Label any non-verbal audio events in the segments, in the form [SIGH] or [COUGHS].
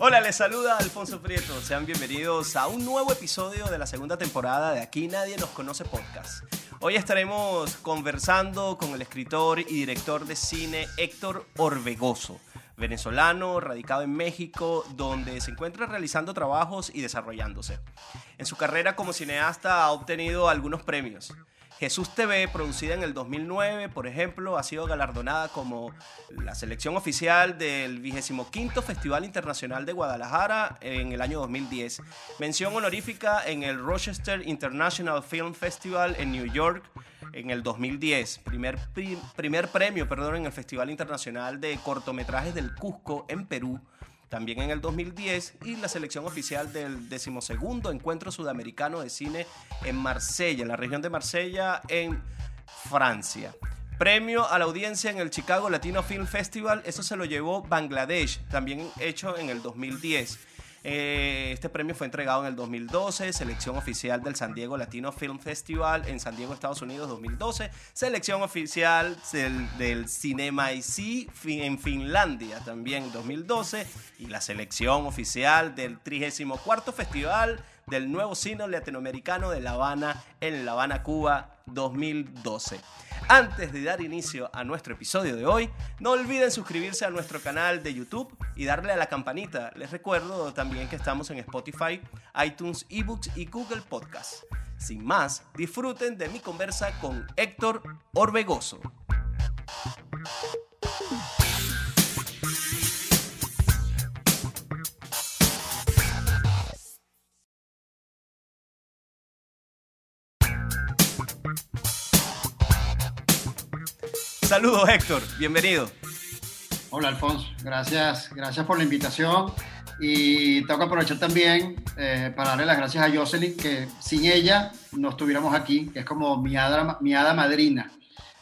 Hola, les saluda Alfonso Prieto. Sean bienvenidos a un nuevo episodio de la segunda temporada de Aquí Nadie Nos Conoce Podcast. Hoy estaremos conversando con el escritor y director de cine Héctor Orbegoso, venezolano radicado en México, donde se encuentra realizando trabajos y desarrollándose. En su carrera como cineasta ha obtenido algunos premios. Jesús TV, producida en el 2009, por ejemplo, ha sido galardonada como la selección oficial del 25 Festival Internacional de Guadalajara en el año 2010. Mención honorífica en el Rochester International Film Festival en New York en el 2010. Primer, primer premio perdón, en el Festival Internacional de Cortometrajes del Cusco en Perú también en el 2010 y la selección oficial del decimosegundo encuentro sudamericano de cine en Marsella, en la región de Marsella, en Francia. Premio a la audiencia en el Chicago Latino Film Festival, eso se lo llevó Bangladesh, también hecho en el 2010. Eh, este premio fue entregado en el 2012, selección oficial del San Diego Latino Film Festival en San Diego, Estados Unidos 2012, selección oficial del, del Cinema IC en Finlandia también 2012 y la selección oficial del 34 Festival del Nuevo Cine Latinoamericano de La Habana en La Habana, Cuba 2012. Antes de dar inicio a nuestro episodio de hoy, no olviden suscribirse a nuestro canal de YouTube y darle a la campanita. Les recuerdo también que estamos en Spotify, iTunes, eBooks y Google Podcasts. Sin más, disfruten de mi conversa con Héctor Orbegoso. Saludos Héctor, bienvenido. Hola Alfonso, gracias, gracias por la invitación y tengo que aprovechar también eh, para darle las gracias a Jocelyn, que sin ella no estuviéramos aquí, que es como mi hada, mi hada madrina.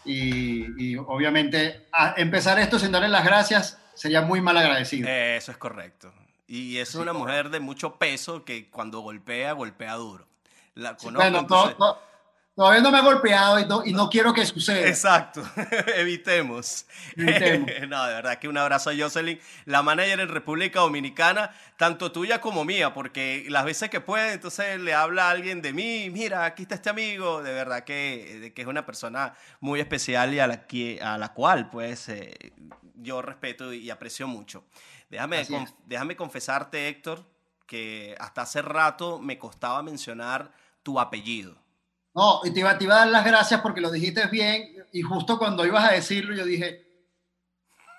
Y, obviamente empezar esto sin darle las gracias sería muy mal agradecido. Eso es correcto. Y es una mujer de mucho peso que cuando golpea, golpea duro. La conozco, Todavía no me ha golpeado y no, y no quiero que suceda. Exacto, [LAUGHS] evitemos. evitemos. [LAUGHS] no, de verdad que un abrazo a Jocelyn, la manager en República Dominicana, tanto tuya como mía, porque las veces que puede, entonces le habla a alguien de mí, mira, aquí está este amigo, de verdad que, que es una persona muy especial y a la, que, a la cual pues eh, yo respeto y aprecio mucho. Déjame, déjame confesarte, Héctor, que hasta hace rato me costaba mencionar tu apellido. No, y te iba, a dar las gracias porque lo dijiste bien y justo cuando ibas a decirlo yo dije,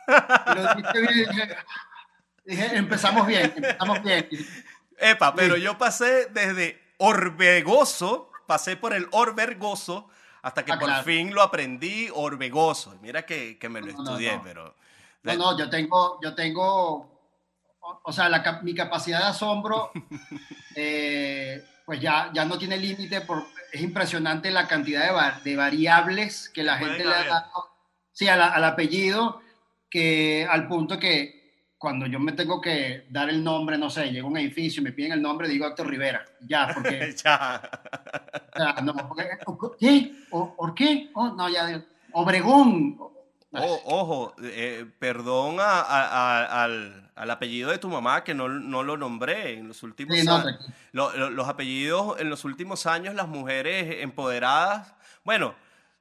lo dijiste bien, dije, empezamos bien, empezamos bien. Epa, pero yo pasé desde orbegoso, pasé por el orbergoso hasta que ah, por fin lo aprendí orbegoso. Mira que, que me lo estudié, pero... No, no, yo tengo, yo tengo, o, sea, mi capacidad de asombro, [LAUGHS] eh, pues ya, ya no tiene límite por es impresionante la cantidad de, variables que la gente le ha dado sí, al apellido, que al punto que cuando yo me tengo que dar el nombre, no sé, llego a un edificio y me piden el nombre, digo Héctor Rivera. Ya, porque. [LAUGHS] ya. no, ¿Qué? ¿Por qué? Oh, no, ya. Obregón. [LAUGHS] ojo, eh, perdón al al apellido de tu mamá, que no, lo nombré en los últimos años. los apellidos en los últimos años, las mujeres empoderadas, bueno,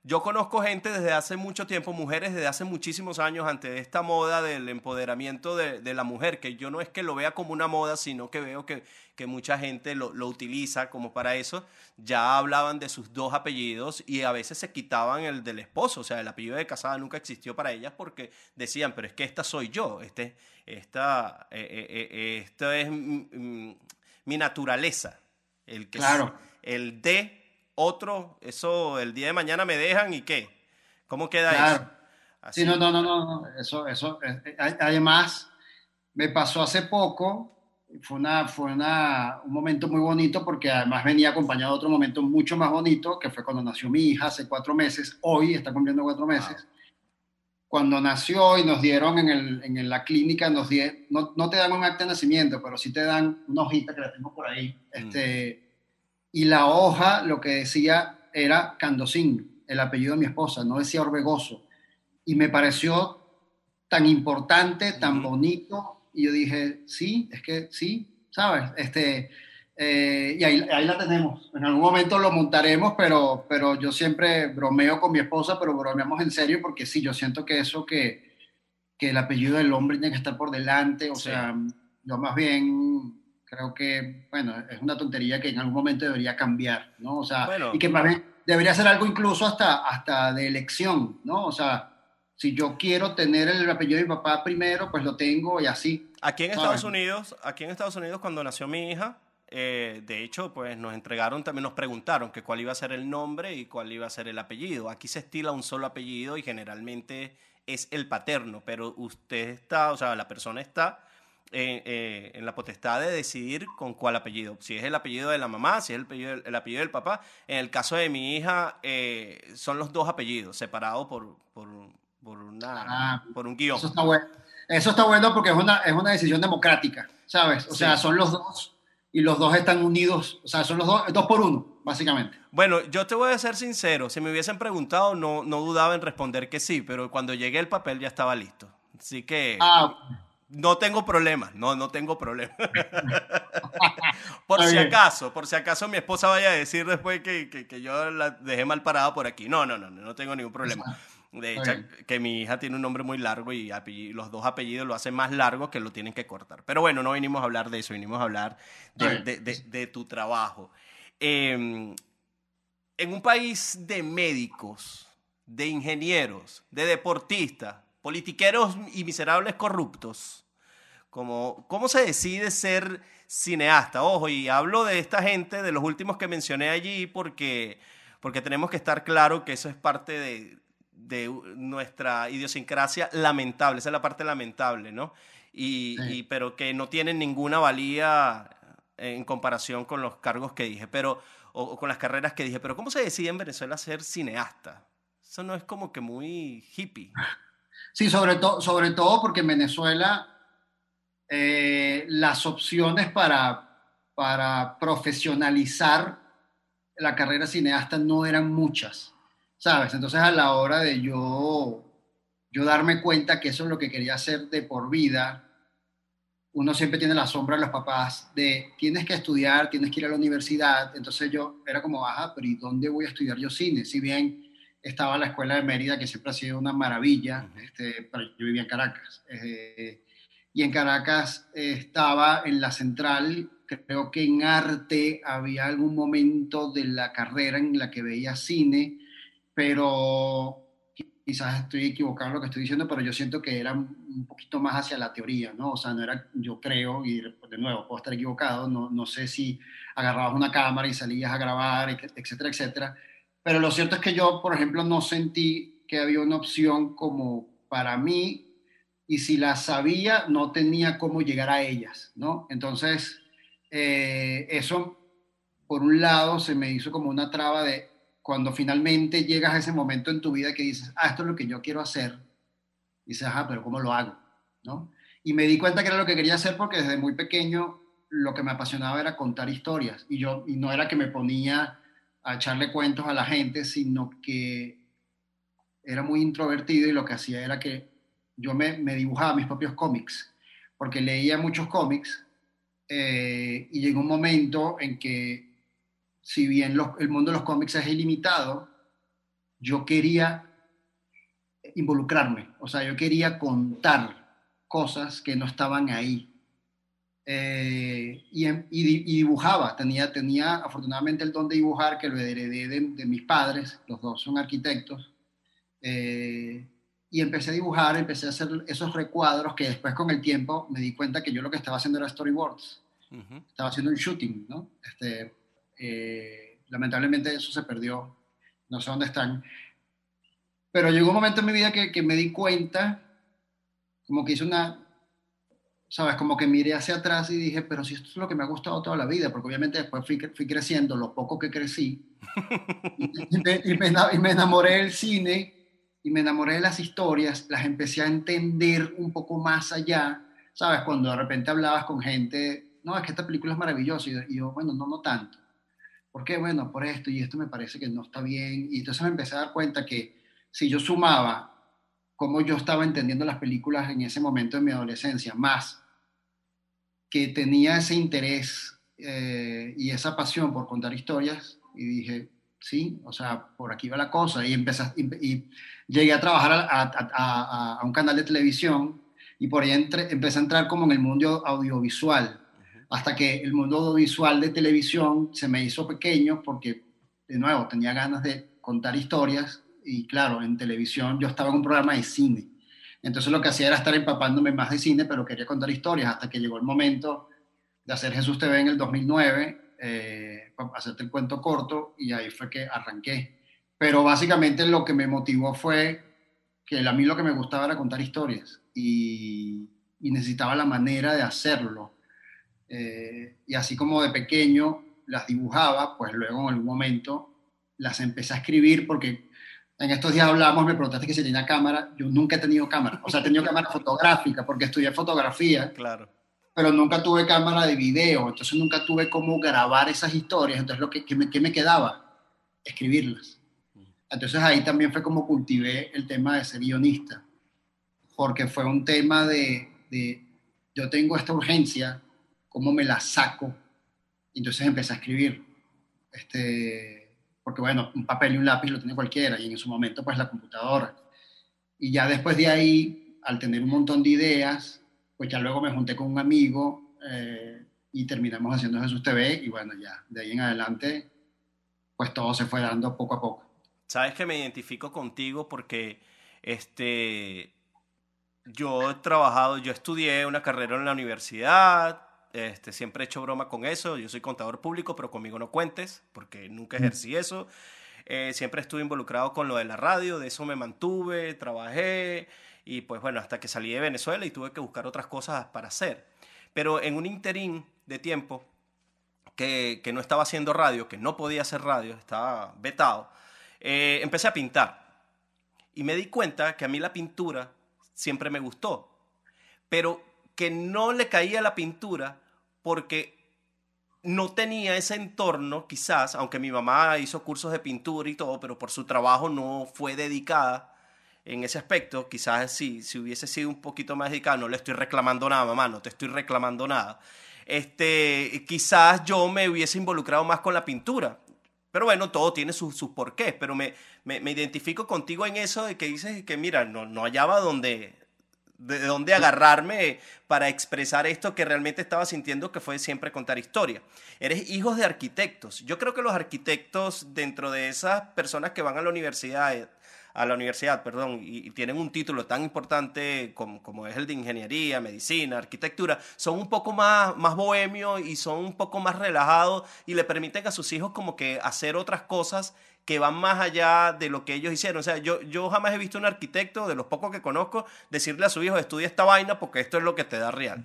yo conozco gente desde hace mucho tiempo, mujeres desde hace muchísimos años, ante esta moda del empoderamiento de, la mujer, que yo no es que lo vea como una moda, sino que veo que, mucha gente lo, utiliza como para eso. Ya hablaban de sus dos apellidos y a veces se quitaban el del esposo, o sea, el apellido de casada nunca existió para ellas porque decían, pero es que esta soy yo, este, esta, eh, eh, eh, es mi naturaleza. El que claro. el de otro, eso el día de mañana me dejan y qué. ¿Cómo queda eso? Sí, no, no, no, no, eso, eso, eh, eh, además, me pasó hace poco, fue, una, fue una, un momento muy bonito porque además venía acompañado de otro momento mucho más bonito, que fue cuando nació mi hija hace cuatro meses, hoy está cumpliendo cuatro meses. Cuando nació y nos dieron en, el, en la clínica, nos die, no, no, te dan un acta de nacimiento, pero sí te dan una hojita que la tengo por ahí, mm. este, y la hoja lo que decía era Candosín, el apellido de mi esposa, no decía Orbegoso. Y me pareció tan importante, tan bonito, y yo dije, sí, es que sí, ¿sabes? Este, eh, y ahí, ahí, la tenemos. En algún momento lo montaremos, pero, pero yo siempre bromeo con mi esposa, pero bromeamos en serio porque sí, yo siento que eso que, que el apellido del hombre tiene que estar por delante, o sea, yo más bien creo que, bueno, es una tontería que en algún momento debería cambiar, ¿no? O sea, y que más bien debería ser algo incluso hasta, hasta de elección, ¿no? O sea, si yo quiero tener el apellido de mi papá primero, pues lo tengo y así. Aquí en Estados Unidos, aquí en Estados Unidos cuando nació mi hija, eh, de hecho, pues nos entregaron, también nos preguntaron que cuál iba a ser el nombre y cuál iba a ser el apellido. Aquí se estila un solo apellido y generalmente es el paterno, pero usted está, o sea, la persona está en, eh, en, la potestad de decidir con cuál apellido. Si es el apellido de la mamá, si es el apellido, el apellido del papá. En el caso de mi hija, eh, son los dos apellidos, separados por, por, por, una, ah, por un guion. Eso está bueno. Eso está bueno porque es una, es una decisión democrática, ¿sabes? O sea, son los dos y los dos están unidos, o sea, son los dos, dos por uno, básicamente. Bueno, yo te voy a ser sincero, si me hubiesen preguntado no, no dudaba en responder que sí, pero cuando llegué el papel ya estaba listo. Así que ah, no tengo problemas, no, no tengo problemas. [LAUGHS] por si acaso, por si acaso mi esposa vaya a decir después que, que, que, yo la dejé mal parada por aquí. No, no, no, no tengo ningún problema. De hecho, que mi hija tiene un nombre muy largo y los dos apellidos lo hacen más largo que lo tienen que cortar. Pero bueno, no venimos a hablar de eso, venimos a hablar de, tu trabajo. Em, en un país de médicos, de ingenieros, de deportistas, politiqueros y miserables corruptos, como, ¿cómo se decide ser cineasta? Ojo, y hablo de esta gente, de los últimos que mencioné allí, porque, porque tenemos que estar claro que eso es parte de de nuestra idiosincrasia lamentable, esa es la parte lamentable, ¿no? Y, pero que no tienen ninguna valía en comparación con los cargos que dije, pero, o, con las carreras que dije, pero ¿cómo se decide en Venezuela ser cineasta? Eso no es como que muy hippie. [LAUGHS] Sí, sobre, todo sobre todo porque en Venezuela eh, las opciones para, para profesionalizar la carrera cineasta no eran muchas. ¿sabes? Entonces a la hora de yo, yo darme cuenta que eso es lo que quería hacer de por vida, uno siempre tiene la sombra de los papás de tienes que estudiar, tienes que ir a la universidad. Entonces yo era como, ajá, pero ¿y dónde voy a estudiar yo cine? Si bien estaba la escuela de Mérida, que siempre ha sido una maravilla, este, pero yo vivía en Caracas. Eh, y en Caracas estaba en la central, creo que en arte había algún momento de la carrera en la que veía cine pero quizás estoy equivocado en lo que estoy diciendo, pero yo siento que era un poquito más hacia la teoría, ¿no? O sea, no era, yo creo, y de nuevo, puedo estar equivocado, no, no sé si agarrabas una cámara y salías a grabar, etcétera, etcétera, pero lo cierto es que yo, por ejemplo, no sentí que había una opción como para mí, y si la sabía, no tenía cómo llegar a ellas, ¿no? Entonces, eh, eso, por un lado, se me hizo como una traba de, cuando finalmente llegas a ese momento en tu vida que dices, ah, esto es lo que yo quiero hacer, dices, ajá, pero ¿cómo lo hago? ¿No? Y me di cuenta que era lo que quería hacer porque desde muy pequeño lo que me apasionaba era contar historias. Y, yo, y no era que me ponía a echarle cuentos a la gente, sino que era muy introvertido y lo que hacía era que yo me, dibujaba mis propios cómics, porque leía muchos cómics eh, y llegó un momento en que si bien el mundo de los cómics es ilimitado, yo quería involucrarme, o sea, yo quería contar cosas que no estaban ahí. Eh, y, dibujaba, tenía, tenía afortunadamente el don de dibujar que lo heredé de, mis padres, los dos son arquitectos, eh, y empecé a dibujar, empecé a hacer esos recuadros que después con el tiempo me di cuenta que yo lo que estaba haciendo era storyboards, estaba haciendo un shooting, ¿no? Este, eh, lamentablemente eso se perdió, no sé dónde están. Pero llegó un momento en mi vida que, que, me di cuenta, como que hice una, ¿sabes? Como que miré hacia atrás y dije, pero si esto es lo que me ha gustado toda la vida, porque obviamente después fui, fui creciendo, lo poco que crecí, [LAUGHS] y, me, y, me, y me enamoré del cine y me enamoré de las historias, las empecé a entender un poco más allá, ¿sabes? Cuando de repente hablabas con gente, no, es que esta película es maravillosa, y yo, bueno, no, no tanto. ¿Por qué? Bueno, por esto y esto me parece que no está bien. Y entonces me empecé a dar cuenta que si yo sumaba cómo yo estaba entendiendo las películas en ese momento de mi adolescencia, más que tenía ese interés eh, y esa pasión por contar historias y dije, sí, o sea, por aquí va la cosa y, empecé, y, llegué a trabajar a, un canal de televisión y por ahí empecé a entrar como en el mundo audiovisual, hasta que el mundo audiovisual de televisión se me hizo pequeño porque, de nuevo, tenía ganas de contar historias y claro, en televisión yo estaba en un programa de cine. Entonces lo que hacía era estar empapándome más de cine, pero quería contar historias hasta que llegó el momento de hacer Jesús TV en el 2009, eh, hacerte el cuento corto y ahí fue que arranqué. Pero básicamente lo que me motivó fue que a mí lo que me gustaba era contar historias y, necesitaba la manera de hacerlo. Eh, y así como de pequeño las dibujaba, pues luego en algún momento las empecé a escribir porque en estos días hablamos, me preguntaste que si tenía cámara. Yo nunca he tenido cámara. O sea, he tenido [LAUGHS] cámara fotográfica porque estudié fotografía. Claro. Pero nunca tuve cámara de video. Entonces nunca tuve cómo grabar esas historias. Entonces, lo que, me, ¿qué me quedaba? Escribirlas. Entonces ahí también fue como cultivé el tema de ser guionista. Porque fue un tema de, de yo tengo esta urgencia, ¿cómo me la saco? Entonces empecé a escribir. Este, porque bueno, un papel y un lápiz lo tiene cualquiera y en su momento pues la computadora. Y ya después de ahí, al tener un montón de ideas, pues ya luego me junté con un amigo eh, y terminamos haciendo Jesús TV y bueno, ya de ahí en adelante, pues todo se fue dando poco a poco. Sabes que me identifico contigo porque este, yo he trabajado, yo estudié una carrera en la universidad, este, siempre he hecho broma con eso. Yo soy contador público, pero conmigo no cuentes, porque nunca ejercí eso. Eh, siempre estuve involucrado con lo de la radio, de eso me mantuve, trabajé y pues bueno, hasta que salí de Venezuela y tuve que buscar otras cosas para hacer. Pero en un interín de tiempo que, que no estaba haciendo radio, que no podía hacer radio, estaba vetado, eh, empecé a pintar. Y me di cuenta que a mí la pintura siempre me gustó, pero que no le caía la pintura porque no tenía ese entorno, quizás, aunque mi mamá hizo cursos de pintura y todo, pero por su trabajo no fue dedicada en ese aspecto. Quizás si, si hubiese sido un poquito más dedicada, no le estoy reclamando nada, mamá, no te estoy reclamando nada. Este, quizás yo me hubiese involucrado más con la pintura. Pero bueno, todo tiene sus su porqués, pero me, me, me, identifico contigo en eso de que dices que, mira, no, no hallaba donde, de dónde agarrarme para expresar esto que realmente estaba sintiendo que fue siempre contar historia. Eres hijos de arquitectos. Yo creo que los arquitectos dentro de esas personas que van a la universidad a la universidad, perdón, y, tienen un título tan importante como, como, es el de ingeniería, medicina, arquitectura, son un poco más, más bohemios y son un poco más relajados y le permiten a sus hijos como que hacer otras cosas que van más allá de lo que ellos hicieron. O sea, yo, yo jamás he visto un arquitecto, de los pocos que conozco, decirle a su hijo, estudia esta vaina porque esto es lo que te da real.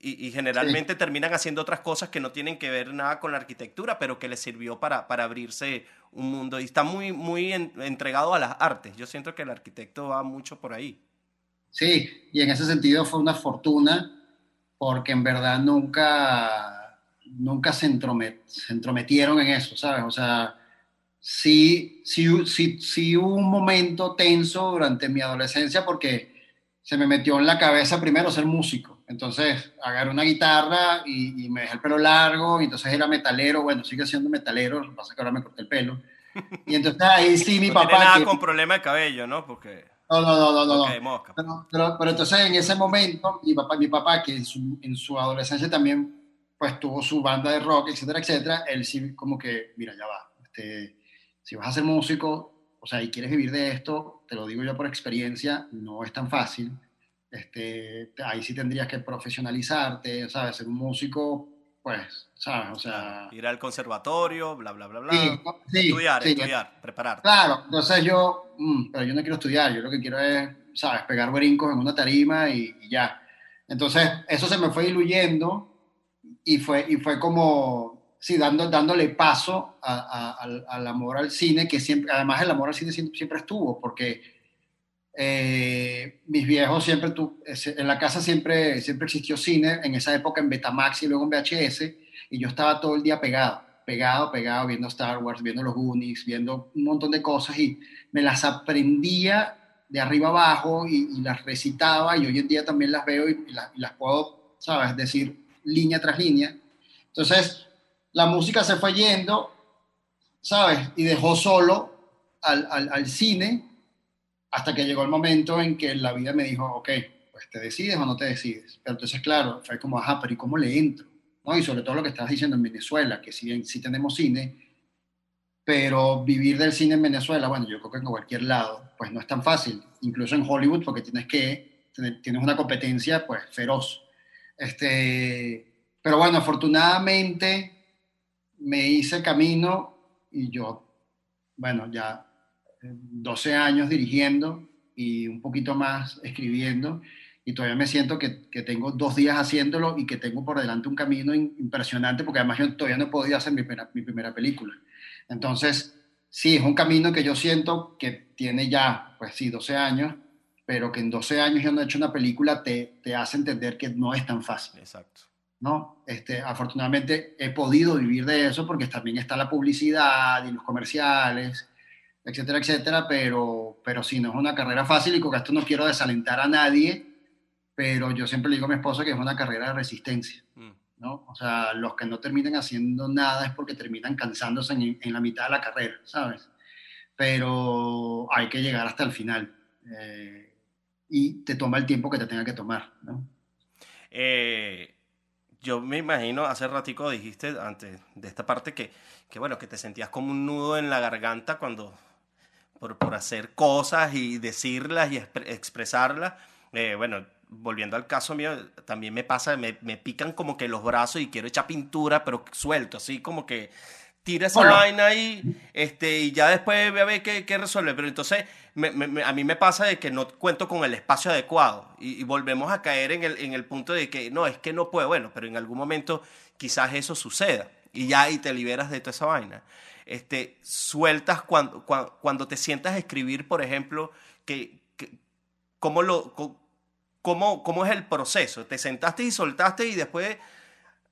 Y, generalmente terminan haciendo otras cosas que no tienen que ver nada con la arquitectura, pero que les sirvió para, para abrirse un mundo. Y está muy, muy entregado a las artes. Yo siento que el arquitecto va mucho por ahí. Sí, y en ese sentido fue una fortuna porque en verdad nunca, nunca se, se entrometieron en eso, ¿sabes? O sea, sí, sí, sí, sí hubo un momento tenso durante mi adolescencia porque se me metió en la cabeza primero ser músico. Entonces agarré una guitarra y, me dejé el pelo largo y entonces era metalero. Bueno, sigue siendo metalero, lo que pasa es que ahora me corté el pelo. Y entonces ahí sí [LAUGHS] mi papá... Tiene nada con problema de cabello, ¿no? Porque... No, no, no, no, no. Pero, pero, entonces en ese momento mi papá, mi papá que en su, en su adolescencia también pues tuvo su banda de rock, etcétera, etcétera, él sí como que, mira, ya va, este, si vas a ser músico, o sea, y quieres vivir de esto, te lo digo yo por experiencia, no es tan fácil. Este, ahí sí tendrías que profesionalizarte, ¿sabes? Ser un músico, pues, ¿sabes? O sea... Ir al conservatorio, bla, bla, bla, bla. estudiar, estudiar, prepararte. Claro, entonces yo, mm, pero yo no quiero estudiar, yo lo que quiero es, ¿sabes? Pegar brincos en una tarima y, y ya. Entonces, eso se me fue diluyendo y fue, y fue como, sí, dando, dándole paso al amor al cine, que siempre, además el amor al cine siempre, estuvo, porque eh, mis viejos siempre, tu, en la casa siempre, siempre existió cine, en esa época en Betamax y luego en VHS, y yo estaba todo el día pegado, pegado, pegado, viendo Star Wars, viendo los Goonies, viendo un montón de cosas, y me las aprendía de arriba abajo y, las recitaba y hoy en día también las veo y, las, puedo, ¿sabes? Decir línea tras línea. Entonces, la música se fue yendo, ¿sabes? Y dejó solo al, al, al, cine hasta que llegó el momento en que la vida me dijo, ok, pues te decides o no te decides. Pero entonces, claro, fue como, ajá, pero ¿y cómo le entro? ¿No? Y sobre todo lo que estás diciendo en Venezuela, que si bien sí tenemos cine, pero vivir del cine en Venezuela, bueno, yo creo que en cualquier lado, pues no es tan fácil, incluso en Hollywood, porque tienes que, tienes una competencia pues feroz. Este, pero bueno, afortunadamente me hice camino y yo, bueno, ya 12 años dirigiendo y un poquito más escribiendo y todavía me siento que, que, tengo dos días haciéndolo y que tengo por delante un camino impresionante porque además yo todavía no he podido hacer mi mi primera película. Entonces, sí, es un camino que yo siento que tiene ya, pues sí, 12 años, pero que en 12 años yo no he hecho una película te, te hace entender que no es tan fácil. Exacto. ¿no? Este, afortunadamente he podido vivir de eso porque también está la publicidad y los comerciales, etcétera, etcétera, pero, pero sí, no es una carrera fácil y con esto no quiero desalentar a nadie, pero yo siempre le digo a mi esposa que es una carrera de resistencia. Mm. ¿no? O sea, los que no terminan haciendo nada es porque terminan cansándose en, la mitad de la carrera, ¿sabes? Pero hay que llegar hasta el final. Eh, y te toma el tiempo que te tenga que tomar, ¿no? Eh, yo me imagino, hace ratico dijiste antes de esta parte que, que, bueno, que te sentías como un nudo en la garganta cuando, por, por hacer cosas y decirlas y expresarlas. Eh, bueno, volviendo al caso mío, también me pasa, me, me, pican como que los brazos y quiero echar pintura, pero suelto, así como que tira esa vaina ahí este, y ya después voy a ver qué, qué resuelve. Pero entonces a mí me pasa de que no cuento con el espacio adecuado y, volvemos a caer en el, en el punto de que no, es que no puedo, bueno, pero en algún momento quizás eso suceda y ya y te liberas de toda esa vaina. Este, sueltas cuando, cuando, cuando te sientas a escribir, por ejemplo, que, cómo lo ¿Cómo, ¿Cómo es el proceso? ¿Te sentaste y soltaste y después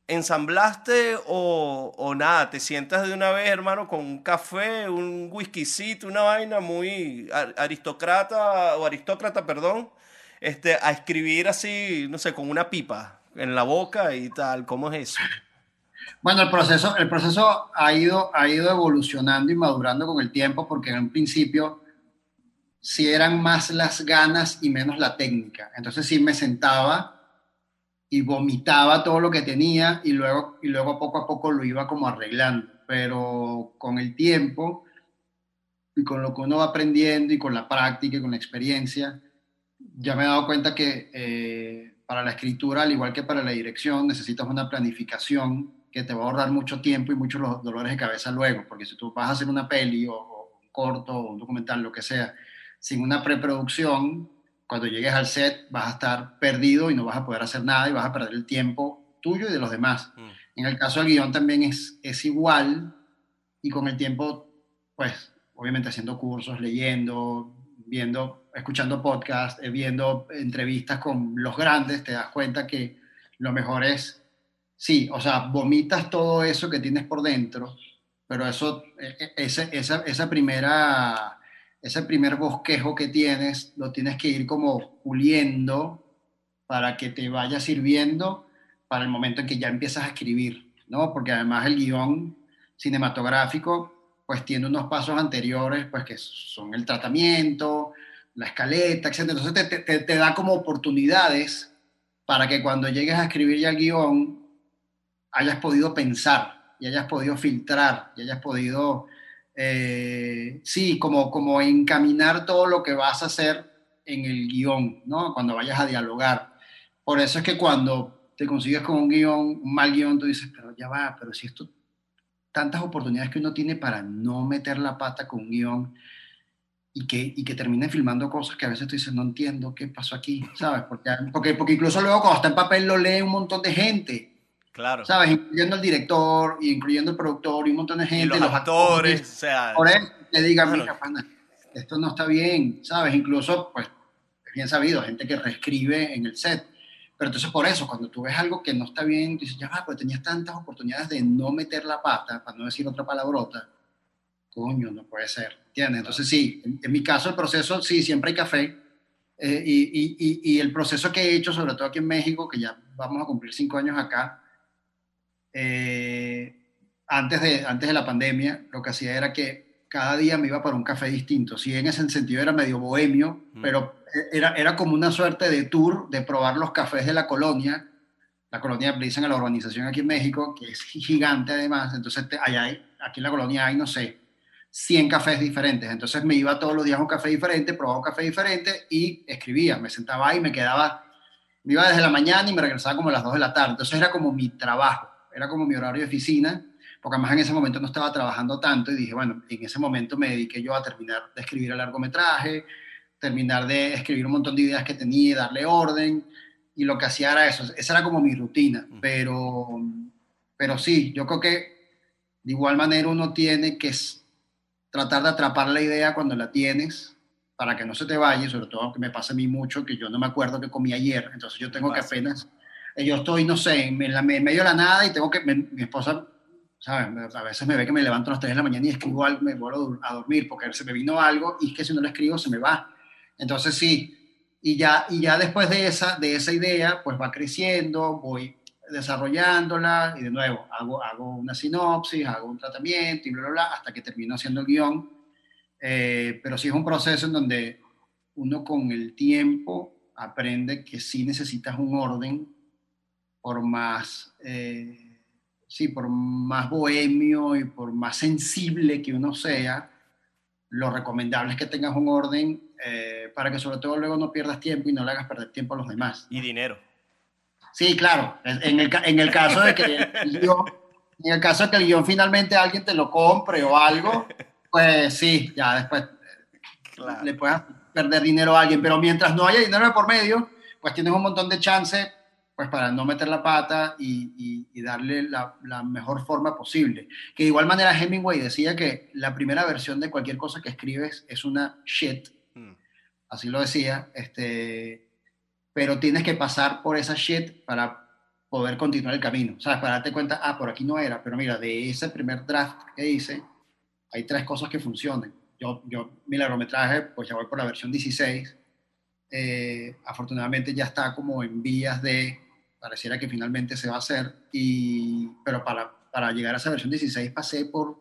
ensamblaste o, o, nada? ¿Te sientas de una vez, hermano, con un café, un whiskycito, una vaina muy aristócrata o aristócrata, perdón, este, a escribir así, no sé, con una pipa en la boca y tal? ¿Cómo es eso? Bueno, el proceso, el proceso ha, ido, ha ido evolucionando y madurando con el tiempo porque en un principio si eran más las ganas y menos la técnica. Entonces sí me sentaba y vomitaba todo lo que tenía y luego, y luego poco a poco lo iba como arreglando. Pero con el tiempo y con lo que uno va aprendiendo y con la práctica y con la experiencia, ya me he dado cuenta que eh, para la escritura, al igual que para la dirección, necesitas una planificación que te va a ahorrar mucho tiempo y muchos dolores de cabeza luego, porque si tú vas a hacer una peli o, o un corto o un documental, lo que sea, sin una preproducción, cuando llegues al set vas a estar perdido y no vas a poder hacer nada y vas a perder el tiempo tuyo y de los demás. Mm. En el caso del guion también es, es igual y con el tiempo, pues, obviamente haciendo cursos, leyendo, viendo, escuchando podcasts, eh, viendo entrevistas con los grandes, te das cuenta que lo mejor es, sí, o sea, vomitas todo eso que tienes por dentro, pero eso, e, e, esa, esa, esa primera ese primer bosquejo que tienes lo tienes que ir como puliendo para que te vaya sirviendo para el momento en que ya empiezas a escribir, ¿no? Porque además el guion cinematográfico pues tiene unos pasos anteriores, pues que son el tratamiento, la escaleta, etc. Entonces te, te da como oportunidades para que cuando llegues a escribir ya el guion hayas podido pensar y hayas podido filtrar y hayas podido eh, sí, como, como encaminar todo lo que vas a hacer en el guion, ¿no? Cuando vayas a dialogar. Por eso es que cuando te consigues con un guion, un mal guion, tú dices, pero ya va, pero si esto, tantas oportunidades que uno tiene para no meter la pata con un guion y que, y que termine filmando cosas que a veces tú dices, no entiendo qué pasó aquí, ¿sabes? Porque, porque, porque incluso luego cuando está en papel lo lee un montón de gente Claro. ¿Sabes? Incluyendo el director, y incluyendo el productor y un montón de gente. los, actores, o sea. Por eso te digan, mira, esto no está bien, ¿sabes? Incluso, pues, es bien sabido, gente que reescribe en el set. Pero entonces por eso, cuando tú ves algo que no está bien, dices, ya va, pues tenías tantas oportunidades de no meter la pata, para no decir otra palabrota, coño, no puede ser, ¿entiendes? Entonces sí, en, mi caso el proceso, sí, siempre hay café. Eh, y, y, y, el proceso que he hecho, sobre todo aquí en México, que ya vamos a cumplir cinco años acá, eh, antes, de, antes de la pandemia, lo que hacía era que cada día me iba para un café distinto. Si en ese sentido era medio bohemio, pero era, era como una suerte de tour de probar los cafés de la colonia. La colonia le dicen a la urbanización aquí en México, que es gigante además. Entonces, allá hay, aquí en la colonia hay, no sé, 100 cafés diferentes. Entonces me iba todos los días a un café diferente, probaba un café diferente y escribía. Me sentaba ahí me quedaba, me iba desde la mañana y me regresaba como a las 2 de la tarde. Entonces era como mi trabajo, era como mi horario de oficina, porque además en ese momento no estaba trabajando tanto y dije, bueno, en ese momento me dediqué yo a terminar de escribir el largometraje, terminar de escribir un montón de ideas que tenía, darle orden y lo que hacía era eso. Esa era como mi rutina, pero, pero sí, yo creo que de igual manera uno tiene que tratar de atrapar la idea cuando la tienes para que no se te vaya, sobre todo que me pasa a mí mucho, que yo no me acuerdo que comí ayer, entonces yo tengo que apenas, yo estoy, no sé, en, medio de la nada y tengo que, mi, esposa, ¿sabes? A veces me ve que me levanto a las 3 de la mañana y escribo algo, me vuelvo a dormir porque se me vino algo y es que si no lo escribo se me va. Entonces sí, y ya, y ya después de esa, de esa idea, pues va creciendo, voy desarrollándola y de nuevo hago, hago una sinopsis, hago un tratamiento y bla, bla, bla, hasta que termino haciendo el guion. Eh, pero sí es un proceso en donde uno con el tiempo aprende que sí necesitas un orden por más, eh, sí, por más bohemio y por más sensible que uno sea, lo recomendable es que tengas un orden eh, para que sobre todo luego no pierdas tiempo y no le hagas perder tiempo a los demás. Y dinero. Sí, claro. En el, en el caso de que el guion, en el caso de que el guion finalmente alguien te lo compre o algo, pues sí, ya después le puedas perder dinero a alguien. Pero mientras no haya dinero por medio, pues tienes un montón de chance pues para no meter la pata y, y, darle la, la, mejor forma posible. Que de igual manera Hemingway decía que la primera versión de cualquier cosa que escribes es una shit. Mm. Así lo decía. Este, pero tienes que pasar por esa shit para poder continuar el camino, ¿sabes? Para darte cuenta, ah, por aquí no era, pero mira, de ese primer draft que hice, hay tres cosas que funcionan. Yo, yo mi largometraje, pues ya voy por la versión 16, eh, afortunadamente ya está como en vías de, pareciera que finalmente se va a hacer, y, pero para, para llegar a esa versión 16 pasé por,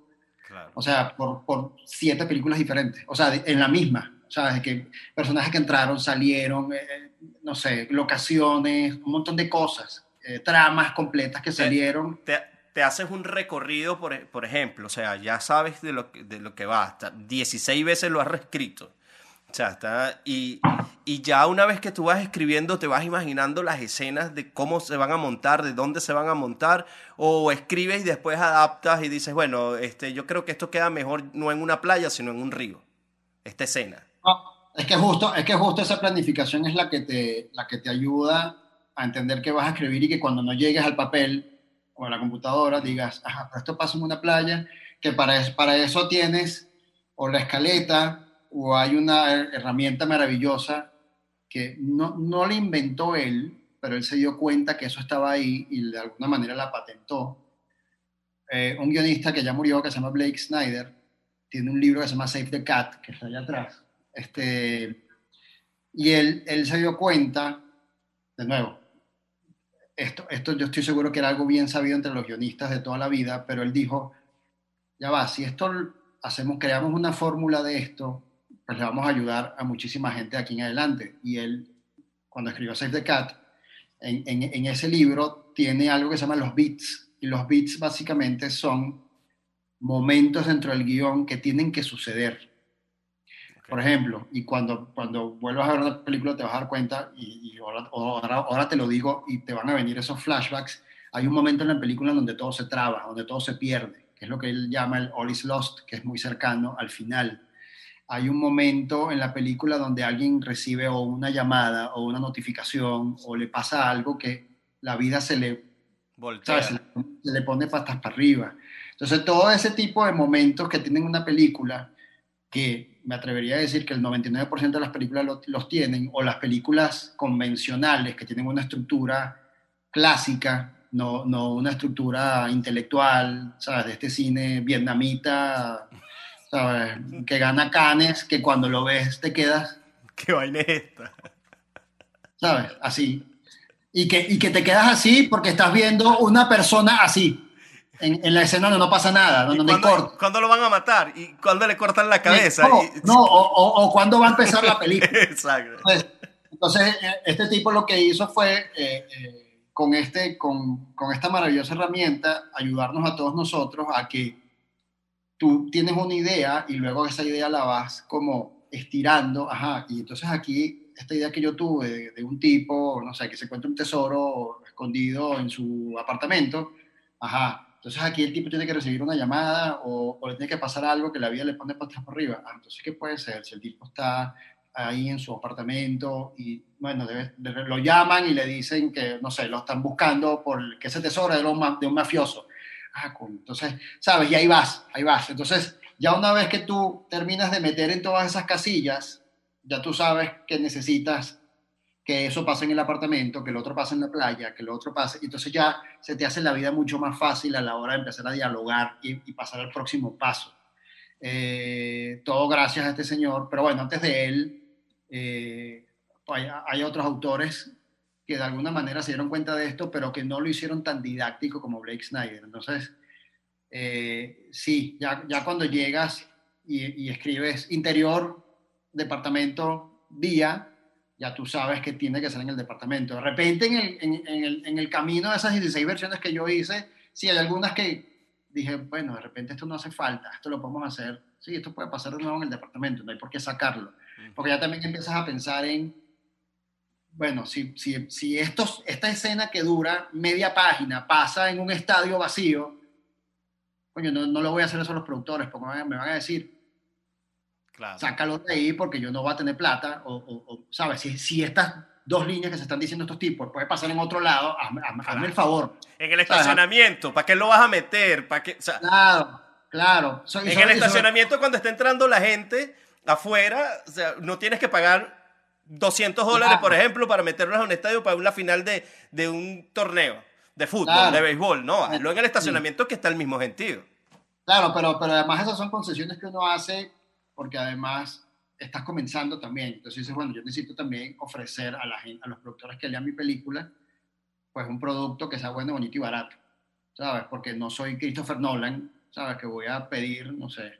o sea, por, por siete películas diferentes, o sea, en la misma, ¿sabes? Que personajes que entraron, salieron, eh, no sé, locaciones, un montón de cosas, eh, tramas completas que salieron. Te, te, haces un recorrido, por, por, ejemplo, o sea, ya sabes de lo, de lo que va, hasta 16 veces lo has reescrito. Sea, está, y, y ya una vez que tú vas escribiendo, te vas imaginando las escenas de cómo se van a montar, de dónde se van a montar, o escribes y después adaptas y dices, bueno, este, yo creo que esto queda mejor no en una playa, sino en un río, esta escena es que justo, es que justo esa planificación es la que te, la que te ayuda a entender qué vas a escribir y que cuando no llegues al papel o a la computadora digas, ajá, esto pasa en una playa, que para, para eso tienes o la escaleta o hay una herramienta maravillosa que no, no la inventó él, pero él se dio cuenta que eso estaba ahí y de alguna manera la patentó. Eh, un guionista que ya murió, que se llama Blake Snyder, tiene un libro que se llama Save the Cat, que está allá atrás este, y él, él se dio cuenta, de nuevo, esto, esto yo estoy seguro que era algo bien sabido entre los guionistas de toda la vida, pero él dijo, ya va, si esto hacemos, creamos una fórmula de esto, pues le vamos a ayudar a muchísima gente aquí en adelante. Y él, cuando escribió Save the Cat, en, en, en ese libro tiene algo que se llama los beats, y los beats básicamente son momentos dentro del guion que tienen que suceder. Por ejemplo, y cuando, cuando vuelvas a ver una película te vas a dar cuenta, y, ahora, ahora, te lo digo, y te van a venir esos flashbacks, hay un momento en la película donde todo se traba, donde todo se pierde, que es lo que él llama el All is Lost, que es muy cercano al final. Hay un momento en la película donde alguien recibe o una llamada o una notificación o le pasa algo que la vida se le, le, se le pone patas para arriba. Entonces, todo ese tipo de momentos que tienen una película, que me atrevería a decir que el 99% de las películas los tienen, o las películas convencionales que tienen una estructura clásica, no, no una estructura intelectual, ¿sabes? De este cine vietnamita, ¿sabes? Que gana Canes, que cuando lo ves te quedas. ¿Qué vaina es esta? ¿Sabes? Así. Y que, y que te quedas así porque estás viendo una persona así. En, en la escena donde no pasa nada, donde no hay ¿Cuándo, lo van a matar? ¿Y cuándo le cortan la cabeza? No, Y- no, o, o, o cuándo va a empezar la película. [LAUGHS] Exacto. Entonces, entonces, eh, este tipo lo que hizo fue, eh, eh, con, este, con, con esta maravillosa herramienta, ayudarnos a todos nosotros a que tú tienes una idea y luego esa idea la vas como estirando, ajá, y entonces aquí, esta idea que yo tuve de, de un tipo, no sé, que se encuentra un tesoro escondido en su apartamento, ajá, entonces aquí el tipo tiene que recibir una llamada o, o le tiene que pasar algo que la vida le pone para atrás por arriba, ah, entonces ¿qué puede ser? Si el tipo está ahí en su apartamento y bueno, lo llaman y le dicen que, no sé, lo están buscando por que ese tesoro un ma- de un mafioso. Ah, entonces, ¿sabes? Y ahí vas, ahí vas. Entonces, ya una vez que tú terminas de meter en todas esas casillas, ya tú sabes que necesitas que eso pase en el apartamento, que el otro pase en la playa, que el otro pase. Entonces ya se te hace la vida mucho más fácil a la hora de empezar a dialogar y, y pasar al próximo paso. Eh, todo gracias a este señor. Pero bueno, antes de él, eh, hay, hay otros autores que de alguna manera se dieron cuenta de esto, pero que no lo hicieron tan didáctico como Blake Snyder. Entonces, eh, sí, ya, ya cuando llegas y, y escribes interior, departamento, día, ya tú sabes que tiene que ser en el departamento. De repente, en el, en, en el, en el camino de esas 16 versiones que yo hice, sí, hay algunas que dije, bueno, de repente esto no hace falta, esto lo podemos hacer, sí, esto puede pasar de nuevo en el departamento, no hay por qué sacarlo. Porque ya también empiezas a pensar en, bueno, si, si, si estos, esta escena que dura media página pasa en un estadio vacío, coño, no, no lo voy a hacer eso a los productores, porque me van a- me van a decir, Claro. sácalo de ahí porque yo no voy a tener plata, o, o- o, ¿sabes? Si, si estas dos líneas que se están diciendo estos tipos puede pasar en otro lado, hazme, el favor. En el estacionamiento, ¿para qué lo vas a meter? ¿Para qué? O sea, Claro, claro. So- en el estacionamiento cuando está entrando la gente afuera, o sea, no tienes que pagar 200 dólares, Claro. por ejemplo, para meterlos a un estadio para una final de, de un torneo de fútbol, Claro. de béisbol. No, hazlo en el estacionamiento que está el mismo gentío. Claro, pero, pero además esas son concesiones que uno hace porque además estás comenzando también. Entonces dices, bueno, yo necesito también ofrecer a, la gente, a los productores que lean mi película, pues un producto que sea bueno, bonito y barato, ¿sabes? Porque no soy Christopher Nolan, ¿sabes? Que voy a pedir, no sé,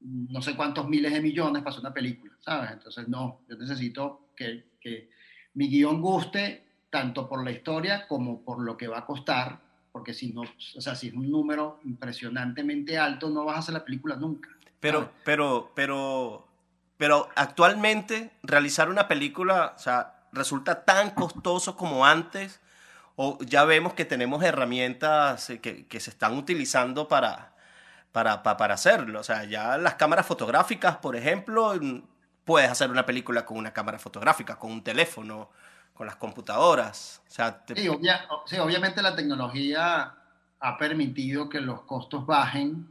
no sé cuántos miles de millones para hacer una película, ¿sabes? Entonces, no, yo necesito que, que mi guion guste tanto por la historia como por lo que va a costar, porque si no, o sea, si es un número impresionantemente alto, no vas a hacer la película nunca. Pero, ¿sabes? pero, pero, pero actualmente realizar una película, o sea, resulta tan costoso como antes, o ya vemos que tenemos herramientas eh, que, que se están utilizando para, para, pa- para hacerlo. O sea, ya las cámaras fotográficas, por ejemplo, mm, puedes hacer una película con una cámara fotográfica, con un teléfono, con las computadoras. O sea, te- Sí, obvia- sí, obviamente la tecnología ha permitido que los costos bajen.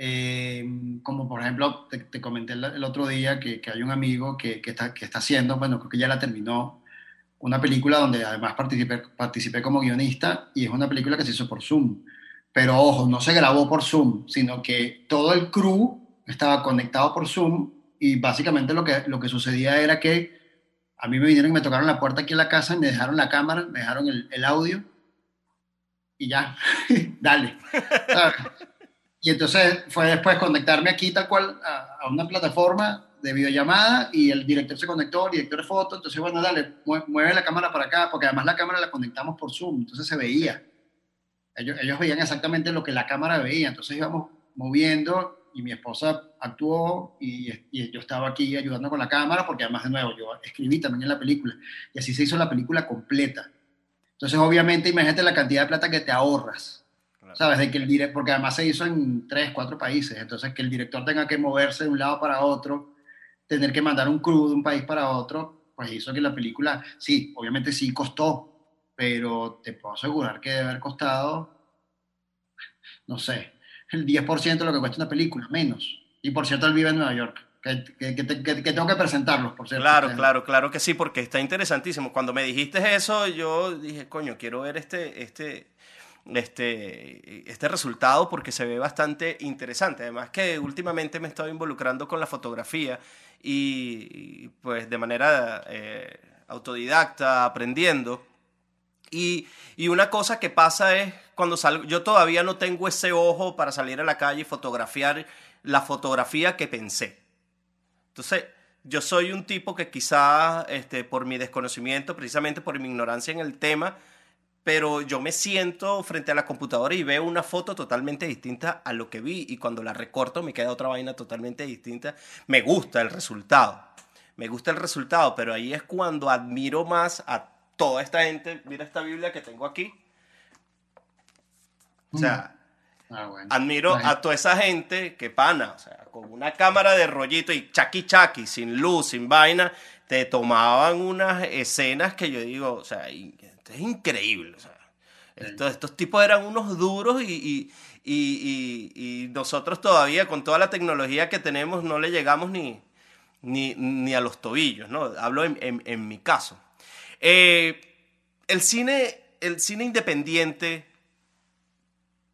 eh, como por ejemplo, te, te comenté el, el otro día que, que hay un amigo que, que está, que está haciendo, bueno, creo que ya la terminó, una película donde además participé, participé como guionista y es una película que se hizo por Zoom. Pero ojo, no se grabó por Zoom, sino que todo el crew estaba conectado por Zoom y básicamente lo que, lo que sucedía era que a mí me vinieron y me tocaron la puerta aquí en la casa me dejaron la cámara, me dejaron el, el audio y ya, [LAUGHS] dale. ¿sabes? Y entonces fue después conectarme aquí tal cual a, a una plataforma de videollamada y el director se conectó, el director de foto, entonces bueno, dale, mue- mueve la cámara para acá, porque además la cámara la conectamos por Zoom, entonces se veía. Ellos, ellos veían exactamente lo que la cámara veía, entonces íbamos moviendo y mi esposa actuó y, y yo estaba aquí ayudando con la cámara, porque además de nuevo yo escribí también en la película y así se hizo la película completa. Entonces obviamente imagínate la cantidad de plata que te ahorras. ¿Sabes? De que el porque además se hizo en tres, cuatro países, entonces que el director tenga que moverse de un lado para otro, tener que mandar un crew de un país para otro, pues hizo que la película, sí, obviamente sí costó, pero te puedo asegurar que debe haber costado, no sé, el 10% de lo que cuesta una película, menos. Y por cierto, él vive en Nueva York, que, que- que que- tengo que presentarlos, por cierto. Claro, claro, claro que sí, porque está interesantísimo. Cuando me dijiste eso, yo dije, coño, quiero ver este, este, este, este resultado porque se ve bastante interesante. Además que últimamente me he estado involucrando con la fotografía y, pues de manera eh, autodidacta, aprendiendo. Y, y, una cosa que pasa es cuando salgo, yo todavía no tengo ese ojo para salir a la calle y fotografiar la fotografía que pensé. Entonces, yo soy un tipo que quizá este, por mi desconocimiento, precisamente por mi ignorancia en el tema, pero yo me siento frente a la computadora y veo una foto totalmente distinta a lo que vi y cuando la recorto me queda otra vaina totalmente distinta. Me gusta el resultado, me gusta el resultado, pero ahí es cuando admiro más a toda esta gente. Mira esta Biblia que tengo aquí. O sea, ah, admiro a toda esa gente que pana, o sea, con una cámara de rollito y chaki chaki, sin luz, sin vaina, te tomaban unas escenas que yo digo, o sea, es increíble. estos, tipos eran unos duros y, nosotros todavía con toda la tecnología que tenemos no le llegamos ni, ni, a los tobillos, ¿no? Hablo en, mi caso. Eh, el, cine, el cine independiente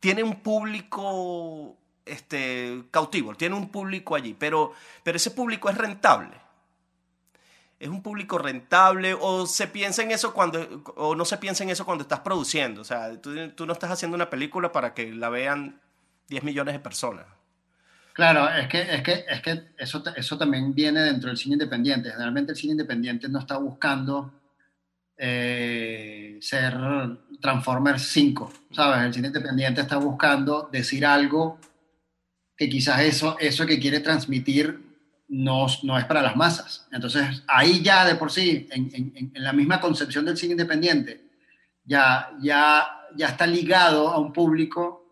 tiene un público este, cautivo, tiene un público allí, pero, pero ese público es rentable es un público rentable o se piensa en eso cuando o no se piensa en eso cuando estás produciendo, o sea, tú, no estás haciendo una película para que la vean 10 millones de personas. Claro, es que, es que, es que eso, eso también viene dentro del cine independiente. Generalmente el cine independiente no está buscando eh, ser Transformers 5, ¿sabes? El cine independiente está buscando decir algo que quizás eso, eso que quiere transmitir no, no es para las masas. Entonces, ahí ya de por sí, en, la misma concepción del cine independiente, ya, ya, ya está ligado a un público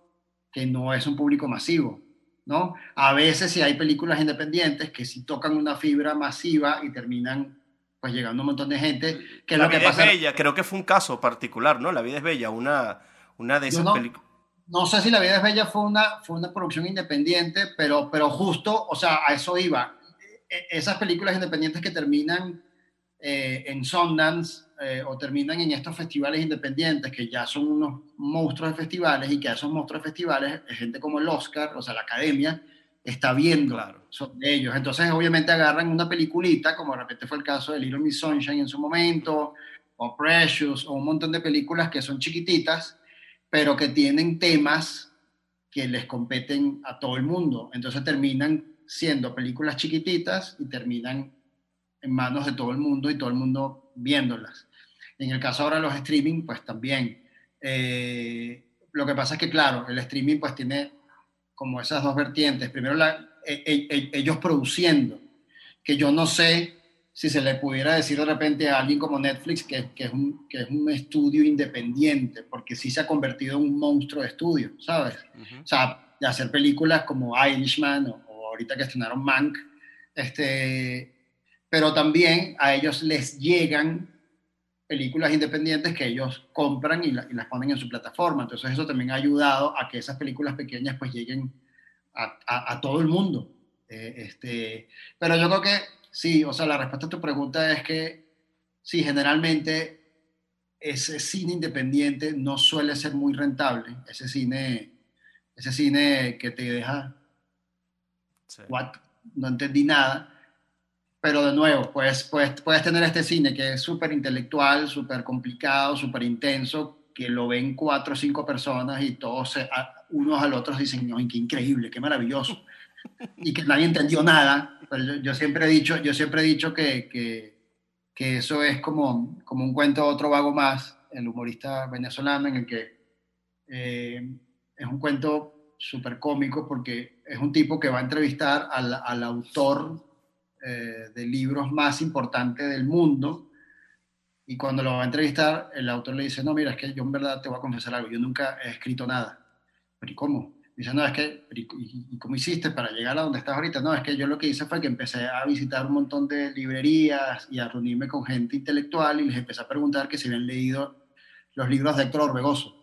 que no es un público masivo. ¿no? A veces si hay películas independientes que sí tocan una fibra masiva y terminan pues llegando un montón de gente. Que la lo vida que pasa... es bella, creo que fue un caso particular, ¿no? La vida es bella, una, una de esas películas no sé si La vida es bella fue una, fue una producción independiente, pero, pero justo, o sea, a eso iba. E, esas películas independientes que terminan eh, en Sundance eh, o terminan en estos festivales independientes que ya son unos monstruos de festivales y que a esos monstruos de festivales gente como el Oscar, o sea, la academia, está viendo claro. sobre ellos. Entonces, obviamente agarran una peliculita, como de repente fue el caso de Little Miss Sunshine en su momento, o Precious, o un montón de películas que son chiquititas, pero que tienen temas que les competen a todo el mundo. Entonces terminan siendo películas chiquititas y terminan en manos de todo el mundo y todo el mundo viéndolas. En el caso ahora de los streaming, pues también. Eh, lo que pasa es que, claro, el streaming pues tiene como esas dos vertientes. Primero, la, e, e, e, ellos produciendo, que yo no sé si se le pudiera decir de repente a alguien como Netflix que, que, es, un, que es un estudio independiente, porque sí se ha convertido en un monstruo de estudio, ¿sabes? O sea, de hacer películas como Irishman o, ahorita que estrenaron Mank, este, pero también a ellos les llegan películas independientes que ellos compran y, las ponen en su plataforma. Entonces eso también ha ayudado a que esas películas pequeñas pues lleguen a, todo el mundo. Eh, este, pero yo creo que sí, o sea, la respuesta a tu pregunta es que sí, generalmente ese cine independiente no suele ser muy rentable. Ese cine, ese cine que te deja no entendí nada. Pero de nuevo, pues, pues puedes tener este cine que es súper intelectual, súper complicado, súper intenso, que lo ven cuatro o cinco personas y todos unos al otro dicen, no, qué increíble, qué maravilloso. Y que nadie entendió nada. Pero yo, siempre he dicho, yo siempre he dicho que, que, que, eso es como, como un cuento otro vago más, el humorista venezolano, en el que eh, es un cuento súper cómico porque es un tipo que va a entrevistar al, al autor eh, de libros más importante del mundo y cuando lo va a entrevistar el autor le dice, no, mira, es que yo en verdad te voy a confesar algo, yo nunca he escrito nada. ¿Pero y cómo? Dice, no, es que, ¿y, cómo hiciste para llegar a donde estás ahorita? No, es que yo lo que hice fue que empecé a visitar un montón de librerías y a reunirme con gente intelectual y les empecé a preguntar que si habían leído los libros de Héctor Orbegoso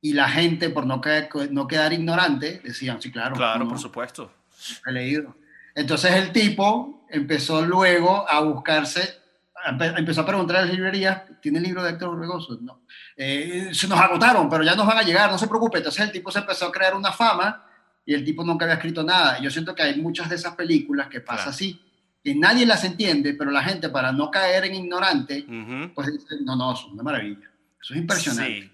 y la gente, por no, no quedar ignorante, decían, sí, claro. Claro, por supuesto. He leído. Entonces el tipo empezó luego a buscarse empezó a preguntar a las librerías, ¿tiene el libro de Héctor Orbegoso? No. Eh, se nos agotaron, pero ya nos van a llegar, no se preocupe. Entonces el tipo se empezó a crear una fama y el tipo nunca había escrito nada. Yo siento que hay muchas de esas películas que pasa así, que nadie las entiende, pero la gente para no caer en ignorante, pues dice, no, no, eso es una maravilla. Eso es impresionante.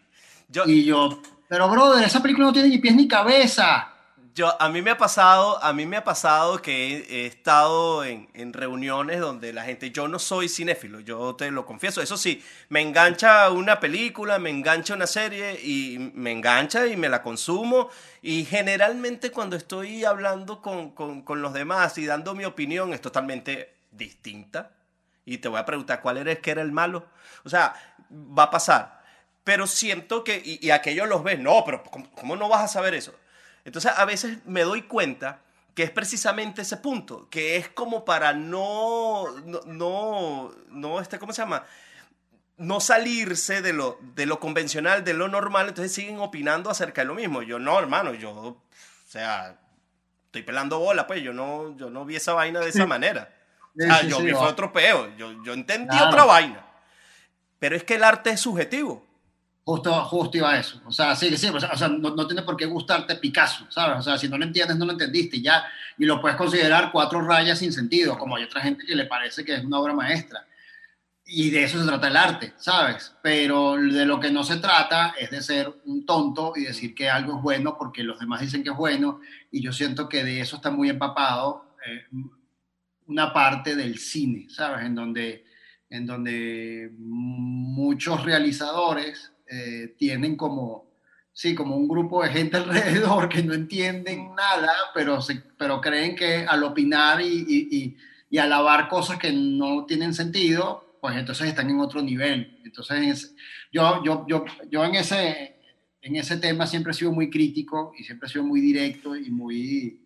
Y yo, pero brother, esa película no tiene ni pies ni cabeza yo, a mí me ha pasado, a mí me ha pasado que he, estado en, reuniones donde la gente, yo no soy cinéfilo, yo te lo confieso, eso sí, me engancha una película, me engancha una serie y me engancha y me la consumo y generalmente cuando estoy hablando con, con los demás y dando mi opinión es totalmente distinta y te voy a preguntar cuál eres que era el malo, o sea, va a pasar. Pero siento que, y, aquellos los ves, no, pero ¿cómo no vas a saber eso? Entonces a veces me doy cuenta que es precisamente ese punto, que es como para no, no, no, este, ¿cómo se llama? No salirse de lo, de lo convencional, de lo normal, entonces siguen opinando acerca de lo mismo. Yo no, hermano, yo, o sea, estoy pelando bola, pues yo no, yo no vi esa vaina de esa manera. o sea, yo vi fue otro peo, yo, yo entendí otra vaina. Pero es que el arte es subjetivo. Justo, justo iba a eso. O sea, sí, sí, o sea, no, no, tiene por qué gustarte Picasso, ¿sabes? O sea, si no lo entiendes, no lo entendiste ya. Y lo puedes considerar cuatro rayas sin sentido, como hay otra gente que le parece que es una obra maestra. Y de eso se trata el arte, ¿sabes? Pero de lo que no se trata es de ser un tonto y decir que algo es bueno porque los demás dicen que es bueno. Y yo siento que de eso está muy empapado eh, una parte del cine, ¿sabes? En donde, en donde muchos realizadores eh, tienen como, sí, como un grupo de gente [LAUGHS] alrededor que no entienden mm. nada, pero, se, pero creen que al opinar y, y, y, alabar cosas que no tienen sentido, pues entonces están en otro nivel. Entonces, yo, yo, yo, yo en, ese, en ese tema siempre he sido muy crítico y siempre he sido muy directo y muy,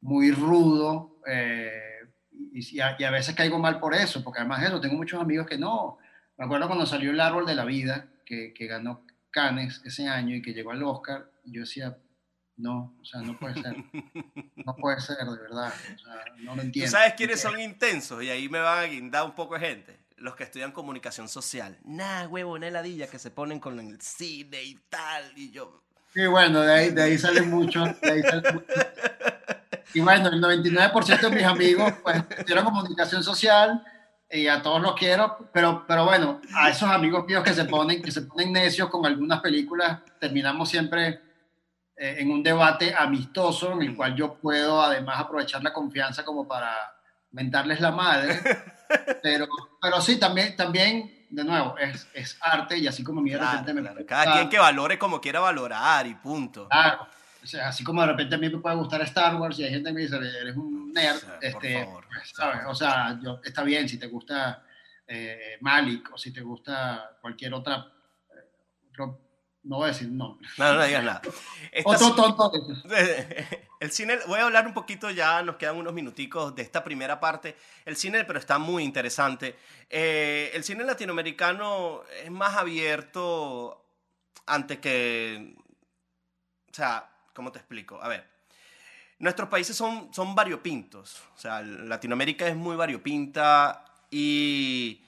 muy rudo. Eh, y, a, y, a, veces caigo mal por eso, porque además de eso, tengo muchos amigos que no. Me acuerdo cuando salió El Árbol de la Vida, que, que ganó Cannes ese año y que llegó al Oscar, yo decía, no, o sea, no puede ser. No puede ser, de verdad. O sea, no lo entiendo. ¿Tú sabes quiénes son intensos? Y ahí me van a guindar un poco de gente. Los que estudian comunicación social. Nah, huevo, una heladilla que se ponen con el cine y tal. Y yo. Sí, bueno, de ahí, de ahí sale mucho. De ahí sale. [LAUGHS] Y bueno, el 99% de mis amigos pues, estudiaron comunicación social y a todos los quiero, pero, pero bueno, a esos amigos míos que se ponen, que se ponen necios con algunas películas, terminamos siempre eh, en un debate amistoso en el cual yo puedo además aprovechar la confianza como para mentarles la madre, [LAUGHS] pero, pero sí, también, también de nuevo, es, es arte y así como mi claro, me Cada quien que valore como quiera valorar y punto. Claro, o sea, así como de repente a mí me puede gustar Star Wars y hay gente que me dice, eres un nerd, este, pues, ¿sabes? O sea, yo, está bien si te gusta eh, Malik o si te gusta cualquier otra, eh, no voy a decir nombre. No, no digas nada. Otro tonto. [LAUGHS] El cine, voy a hablar un poquito ya, nos quedan unos minuticos de esta primera parte. El cine, pero está muy interesante. Eh, el cine latinoamericano es más abierto ante que, o sea, ¿Cómo te explico? A ver, nuestros países son, son variopintos. O sea, Latinoamérica es muy variopinta y,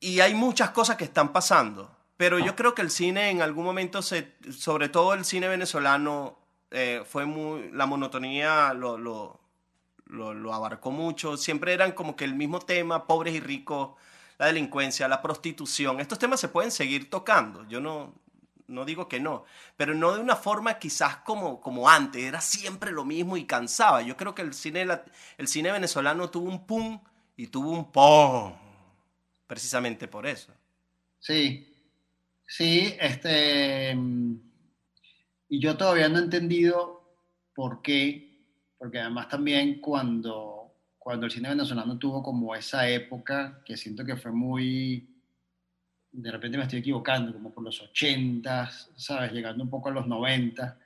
y hay muchas cosas que están pasando. Pero yo creo que el cine en algún momento, se, sobre todo el cine venezolano, eh, fue muy, la monotonía lo, lo, lo, lo, abarcó mucho. Siempre eran como que el mismo tema, pobres y ricos, la delincuencia, la prostitución. Estos temas se pueden seguir tocando. Yo no, no digo que no, pero no de una forma quizás como, como antes, era siempre lo mismo y cansaba. Yo creo que el cine, el cine venezolano tuvo un pum y tuvo un pum, precisamente por eso. Sí, sí, este, y yo todavía no he entendido por qué, porque además también cuando, cuando el cine venezolano tuvo como esa época, que siento que fue muy de repente me estoy equivocando, como por los 80, ¿sabes? Llegando un poco a los 90.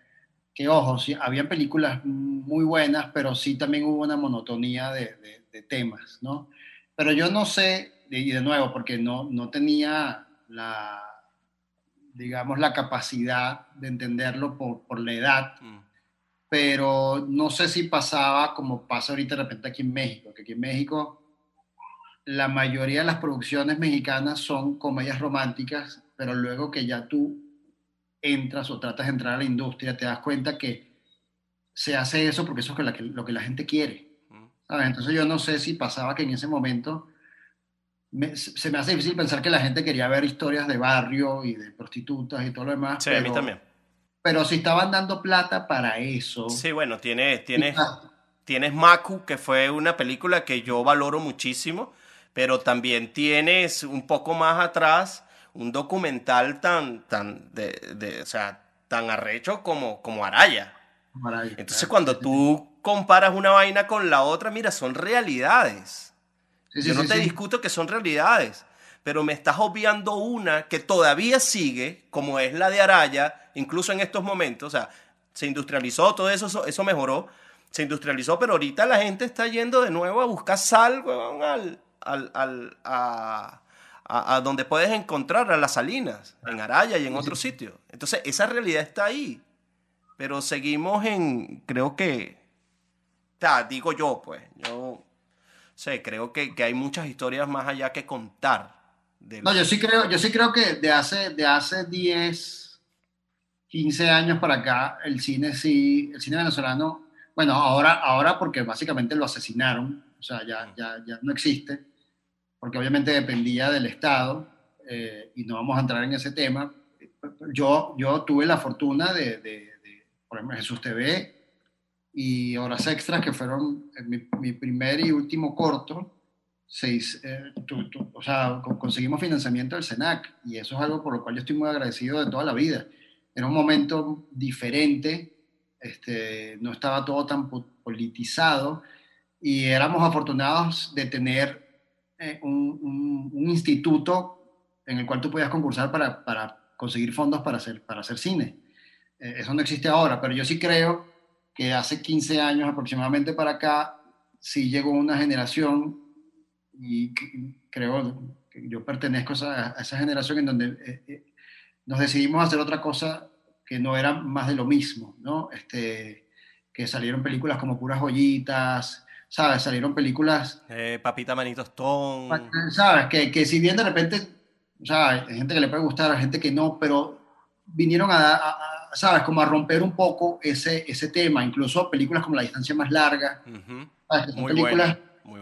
Que ojo, sí, había películas muy buenas, pero sí también hubo una monotonía de, de, temas, ¿no? Pero yo no sé, y de nuevo, porque no, no tenía la, digamos, la capacidad de entenderlo por, por la edad, mm. pero no sé si pasaba como pasa ahorita de repente aquí en México, que aquí en México la mayoría de las producciones mexicanas son comedias románticas, pero luego que ya tú entras o tratas de entrar a la industria, te das cuenta que se hace eso porque eso es lo que la gente quiere. Entonces yo no sé si pasaba que en ese momento se me hace difícil pensar que la gente quería ver historias de barrio y de prostitutas y todo lo demás. Sí, a mí también. Pero si estaban dando plata para eso. Sí, bueno, tienes, tienes, tienes Maku, que fue una película que yo valoro muchísimo, pero también tienes un poco más atrás un documental tan, tan, de, o sea, tan arrecho como, como Araya. Entonces, cuando tú comparas una vaina con la otra, mira, son realidades. Yo no te discuto que son realidades, pero me estás obviando una que todavía sigue, como es la de Araya, incluso en estos momentos. O sea, se industrializó, todo eso, eso, mejoró, se industrializó, pero ahorita la gente está yendo de nuevo a buscar sal, al, al, al, a, a, donde puedes encontrar a las salinas, en Araya y en otros sitios. Entonces, esa realidad está ahí. Pero seguimos en, creo que, o digo yo, pues, yo sé, creo que, que, hay muchas historias más allá que contar. No, yo sí creo, yo sí creo que de hace, de hace 10, 15 años para acá, el cine sí, el cine venezolano, bueno, ahora, ahora porque básicamente lo asesinaron, o sea, ya, ya, ya no existe porque obviamente dependía del Estado, eh, y no vamos a entrar en ese tema. Yo, yo tuve la fortuna de, de, por ejemplo, Jesús TV y Horas Extras, que fueron mi, mi primer y último corto, seis, eh, o sea, conseguimos financiamiento del SENAC, y eso es algo por lo cual yo estoy muy agradecido de toda la vida. Era un momento diferente, este, no estaba todo tan politizado, y éramos afortunados de tener eh, un, instituto en el cual tú podías concursar para, para conseguir fondos para hacer, para hacer cine. Eh, eso no existe ahora, pero yo sí creo que hace 15 años aproximadamente para acá, sí llegó una generación, y creo que yo pertenezco a, esa generación en donde eh, nos decidimos hacer otra cosa que no era más de lo mismo, ¿no? Este, que salieron películas como Puras Joyitas, ¿sabes? Salieron películas... Eh, Papita Manito Stone. ¿Sabes? Que, que si bien de repente, o sea, hay gente que le puede gustar, hay gente que no, pero vinieron a, ¿sabes? Como a romper un poco ese, ese tema, incluso películas como La distancia más larga. muy películas, muy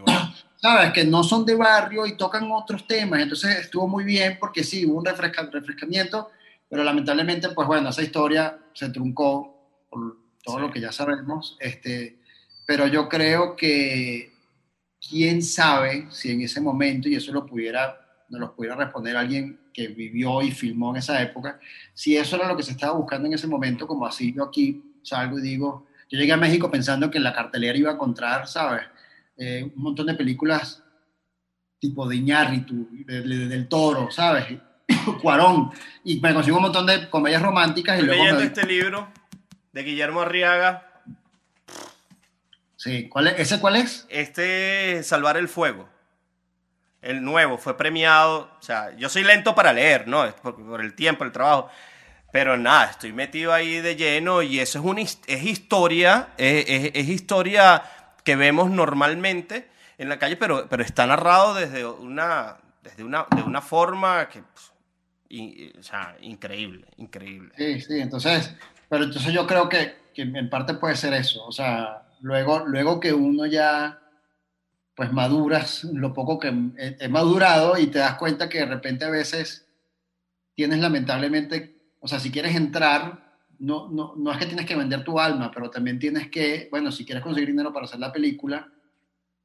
¿sabes? Que no son de barrio y tocan otros temas. Entonces estuvo muy bien porque sí, hubo un refrescamiento, pero lamentablemente, pues bueno, esa historia se truncó por todo lo que ya sabemos. Este, pero yo creo que quién sabe si en ese momento, y eso lo pudiera, nos lo pudiera responder alguien que vivió y filmó en esa época, si eso era lo que se estaba buscando en ese momento, como así yo aquí salgo y digo, yo llegué a México pensando que en la cartelera iba a encontrar, ¿sabes? Eh, un montón de películas tipo de Iñárritu, del Toro, ¿sabes? [COUGHS] Cuarón, y me consigo un montón de comedias románticas. y luego leyendo este libro de Guillermo Arriaga, Sí, ¿cuál es? ¿ese cuál es? Este Salvar el Fuego. El nuevo, fue premiado. O sea, yo soy lento para leer, ¿no? Por, por el tiempo, el trabajo. Pero nada, estoy metido ahí de lleno y eso es, una, es historia, es, historia que vemos normalmente en la calle, pero, pero está narrado desde una, desde una, de una forma que, pues, o sea, increíble, increíble. Sí, sí, entonces, pero entonces yo creo que, que en parte puede ser eso, o sea, luego, luego que uno ya pues maduras lo poco que he, madurado y te das cuenta que de repente a veces tienes lamentablemente, o sea, si quieres entrar, no, no, no es que tienes que vender tu alma, pero también tienes que, bueno, si quieres conseguir dinero para hacer la película,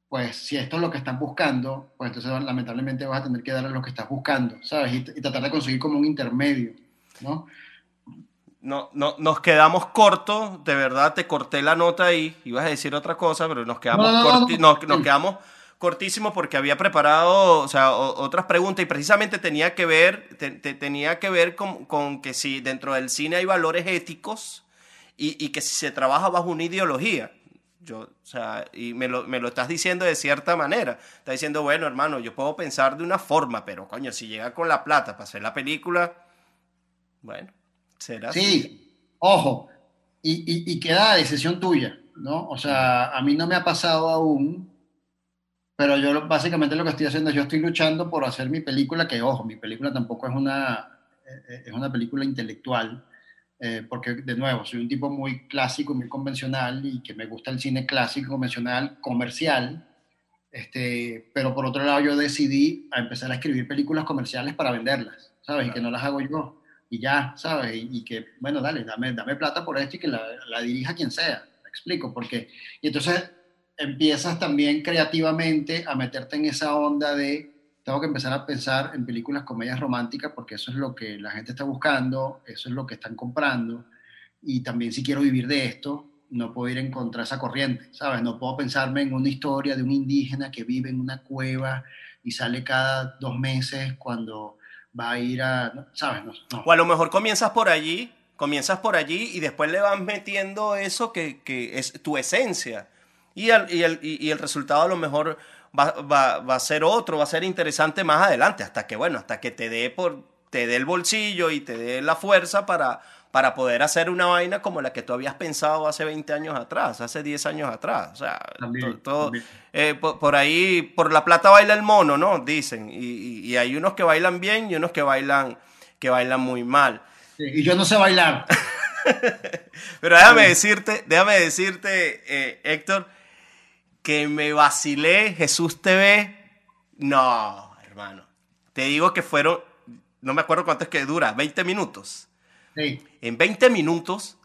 pues si esto es lo que están buscando, pues entonces lamentablemente vas a tener que darle lo que estás buscando, ¿sabes? Y, y tratar de conseguir como un intermedio, ¿no? No, no, nos quedamos cortos, de verdad te corté la nota ahí, ibas a decir otra cosa, pero nos quedamos, nos, quedamos cortísimos porque había preparado o sea, otras preguntas y precisamente tenía que ver, tenía que ver con, que si dentro del cine hay valores éticos y, que si se trabaja bajo una ideología. Yo, o sea, y me lo, me lo estás diciendo de cierta manera. Estás diciendo, bueno, hermano, yo puedo pensar de una forma, pero coño, si llega con la plata para hacer la película, bueno, Sí, ojo, y, queda a decisión tuya, ¿no? O sea, a mí no me ha pasado aún pero yo básicamente lo que estoy haciendo es yo estoy luchando por hacer mi película, que ojo, mi película tampoco es una, eh, es una película intelectual, eh, porque de nuevo, soy un tipo muy clásico, muy convencional y que me gusta el cine clásico, convencional, comercial, este, pero por otro lado yo decidí a empezar a escribir películas comerciales para venderlas, ¿sabes? Y que no las hago yo, y ya, ¿sabes? Y, que, bueno, dale, dame, dame plata por esto y que la, la dirija quien sea, me explico, porque, y entonces empiezas también creativamente a meterte en esa onda de tengo que empezar a pensar en películas comedias románticas porque eso es lo que la gente está buscando, eso es lo que están comprando y también si quiero vivir de esto no puedo ir en contra de esa corriente, ¿sabes? No puedo pensarme en una historia de un indígena que vive en una cueva y sale cada dos meses cuando va a ir a, ¿sabes? O a lo mejor comienzas por allí, comienzas por allí y después le vas metiendo eso que, que es tu esencia. Y el, y el, y el resultado a lo mejor va, va, va, a ser otro, va a ser interesante más adelante, hasta que, bueno, hasta que te dé, por, te dé el bolsillo y te dé la fuerza para, para poder hacer una vaina como la que tú habías pensado hace 20 años atrás, hace 10 años atrás. O sea, todo, eh, por, ahí, por la plata baila el mono, ¿no? Dicen. Y, y, hay unos que bailan bien y unos que bailan, que bailan muy mal. y yo no sé bailar. [LAUGHS] Pero déjame decirte, déjame decirte, eh, Héctor, que me vacilé Jesús TV. No, hermano. Te digo que fueron, no me acuerdo cuánto es que dura, 20 minutos. Sí. En 20 minutos,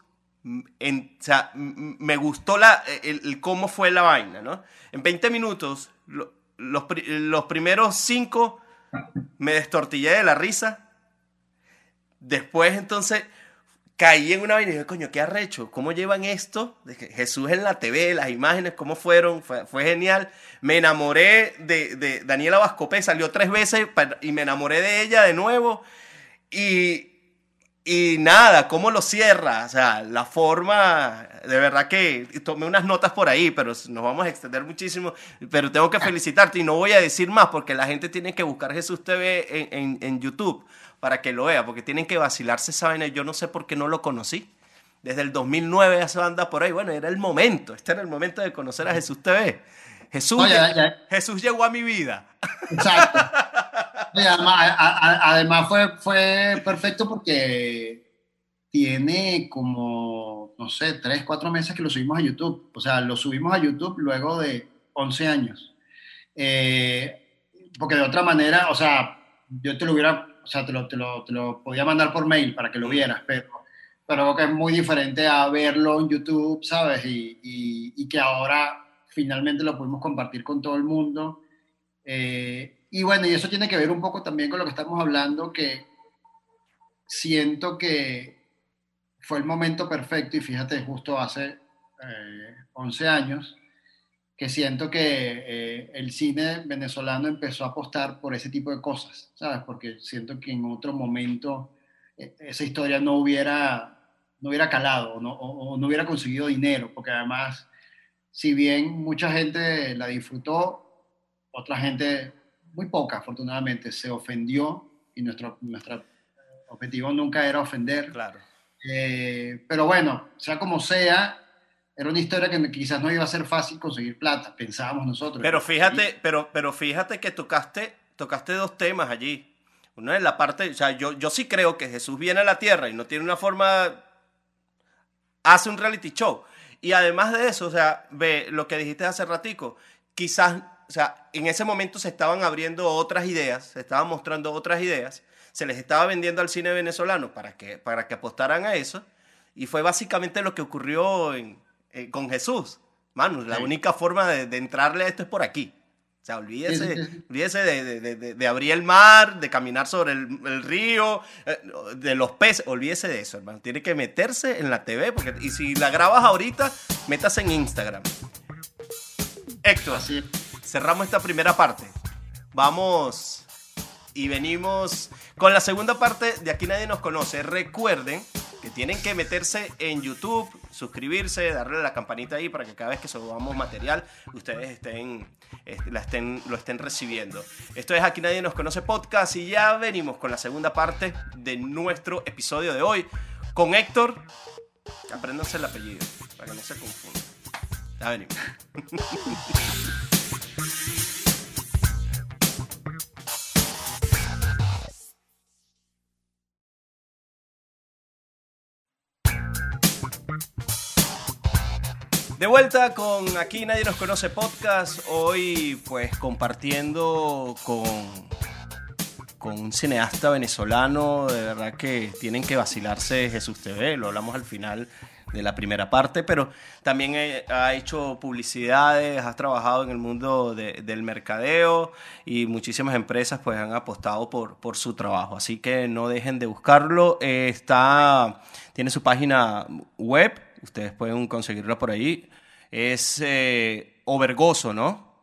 me gustó la, el, cómo fue la vaina, ¿no? En 20 minutos, los, los primeros 5 me destortillé de la risa. Después, entonces, caí en una vaina y dije, coño, qué arrecho, ¿cómo llevan esto? De Jesús en la TV, las imágenes, cómo fueron, fue, genial. Me enamoré de, de Daniela Vascopé, salió tres veces y me enamoré de ella de nuevo. Y, y nada, cómo lo cierra, o sea, la forma, de verdad que tomé unas notas por ahí, pero nos vamos a extender muchísimo, pero tengo que felicitarte y no voy a decir más porque la gente tiene que buscar Jesús TV en, en, en YouTube para que lo vea, porque tienen que vacilarse vaina. Yo no sé por qué no lo conocí. Desde el 2009 esa anda por ahí. Bueno, era el momento. Este era el momento de conocer a Jesús TV. Jesús, Jesús llegó a mi vida. Exacto. [LAUGHS] además, fue, fue perfecto porque tiene como, no sé, tres, cuatro meses que lo subimos a YouTube. O sea, lo subimos a YouTube luego de 11 años. Eh, porque de otra manera, o sea, yo te lo hubiera o sea, te lo, te lo, te lo podía mandar por mail para que lo vieras, pero, pero que es muy diferente a verlo en YouTube, ¿sabes? Y, y, que ahora finalmente lo pudimos compartir con todo el mundo. Eh, y bueno, y eso tiene que ver un poco también con lo que estamos hablando, que siento que fue el momento perfecto, y fíjate, justo hace eh, 11 años, que siento que eh, el cine venezolano empezó a apostar por ese tipo de cosas, ¿sabes? Porque siento que en otro momento eh, esa historia no hubiera, no hubiera calado no, o, no hubiera conseguido dinero, porque además, si bien mucha gente la disfrutó, otra gente, muy poca afortunadamente, se ofendió y nuestro, nuestro objetivo nunca era ofender. Claro. Eh, pero bueno, sea como sea, era una historia que quizás no iba a ser fácil conseguir plata, pensábamos nosotros. Pero fíjate, pero, pero fíjate que tocaste, tocaste dos temas allí. Uno es la parte, o sea, yo, yo sí creo que Jesús viene a la tierra y no tiene una forma, hace un reality show. Y además de eso, o sea, ve lo que dijiste hace ratico, quizás, o sea, en ese momento se estaban abriendo otras ideas, se estaban mostrando otras ideas, se les estaba vendiendo al cine venezolano para que, para que apostaran a eso. Y fue básicamente lo que ocurrió en, eh, con Jesús. Manu, la única forma de, entrarle a esto es por aquí. O sea, olvídese, de, abrir el mar, de caminar sobre el, río, eh, de los peces. Olvídese de eso, hermano. Tiene que meterse en la TV. Porque, y si la grabas ahorita, métase en Instagram. Héctor, Así. Cerramos esta primera parte. Vamos y venimos con la segunda parte de Aquí Nadie Nos Conoce. Recuerden que tienen que meterse en YouTube, suscribirse, darle a la campanita ahí para que cada vez que subamos material ustedes estén, la estén, lo estén recibiendo. Esto es Aquí Nadie Nos Conoce Podcast y ya venimos con la segunda parte de nuestro episodio de hoy con Héctor. Apréndanse el apellido para que no se confundan. Ya venimos. [LAUGHS] De vuelta con Aquí Nadie Nos Conoce Podcast, hoy pues compartiendo con, con un cineasta venezolano, de verdad que tienen que vacilarse Jesús TV, lo hablamos al final de la primera parte, pero también ha hecho publicidades, ha trabajado en el mundo del mercadeo y muchísimas empresas pues han apostado por, por su trabajo, así que no dejen de buscarlo, eh, está, tiene su página web, ustedes pueden conseguirlo por ahí, es eh, Obergoso, ¿no?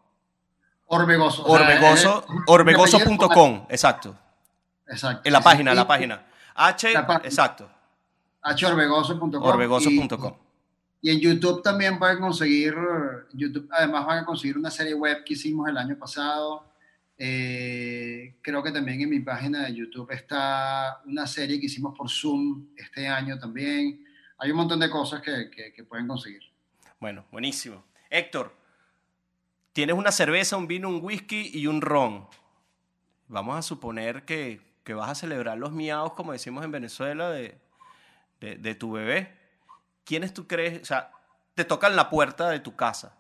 Orbegoso. Orbegoso, orbegoso.com, exacto. Exacto. En la página, la página. H, exacto. Horbegoso.com. Orbegoso.com. Y, en YouTube también pueden conseguir, YouTube, además van a conseguir una serie web que hicimos el año pasado. Eh, creo que también en mi página de YouTube está una serie que hicimos por Zoom este año también. Hay un montón de cosas que, que pueden conseguir. Bueno, buenísimo. Héctor, tienes una cerveza, un vino, un whisky y un ron. Vamos a suponer que, vas a celebrar los miados, como decimos en Venezuela, de, de, tu bebé. ¿Quiénes tú crees? O sea, te tocan la puerta de tu casa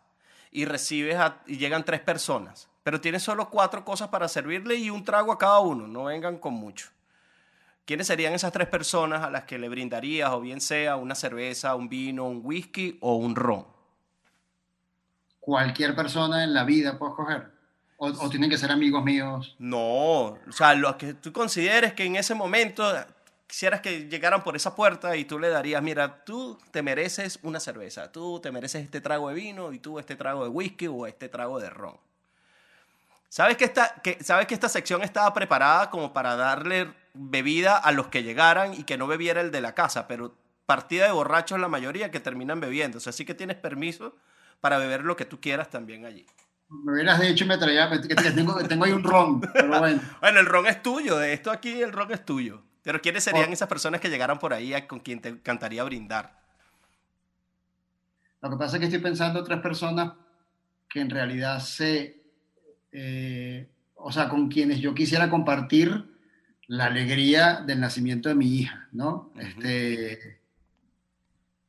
y recibes y llegan tres personas, pero tienes solo cuatro cosas para servirle y un trago a cada uno. No vengan con mucho. ¿Quiénes serían esas tres personas a las que le brindarías, o bien sea una cerveza, un vino, un whisky o un ron? Cualquier persona en la vida puedo escoger. O, tienen que ser amigos míos? No, o sea, lo que tú consideres que en ese momento quisieras que llegaran por esa puerta y tú le darías, mira, tú te mereces una cerveza, tú te mereces este trago de vino y tú este trago de whisky o este trago de ron. ¿Sabes que esta, que, ¿Sabes que esta sección estaba preparada como para darle bebida a los que llegaran y que no bebiera el de la casa, pero partida de borrachos la mayoría que terminan bebiendo. O sea, sí que tienes permiso para beber lo que tú quieras también allí. Me hubieras dicho y me traía, que tengo, tengo ahí un ron, pero bueno. [LAUGHS] bueno, el ron es tuyo, de esto aquí el ron es tuyo. Pero ¿quiénes serían esas personas que llegaran por ahí con quien te encantaría brindar? Lo que pasa es que estoy pensando tres personas que en realidad sé, eh, o sea, con quienes yo quisiera compartir la alegría del nacimiento de mi hija, ¿no? Este,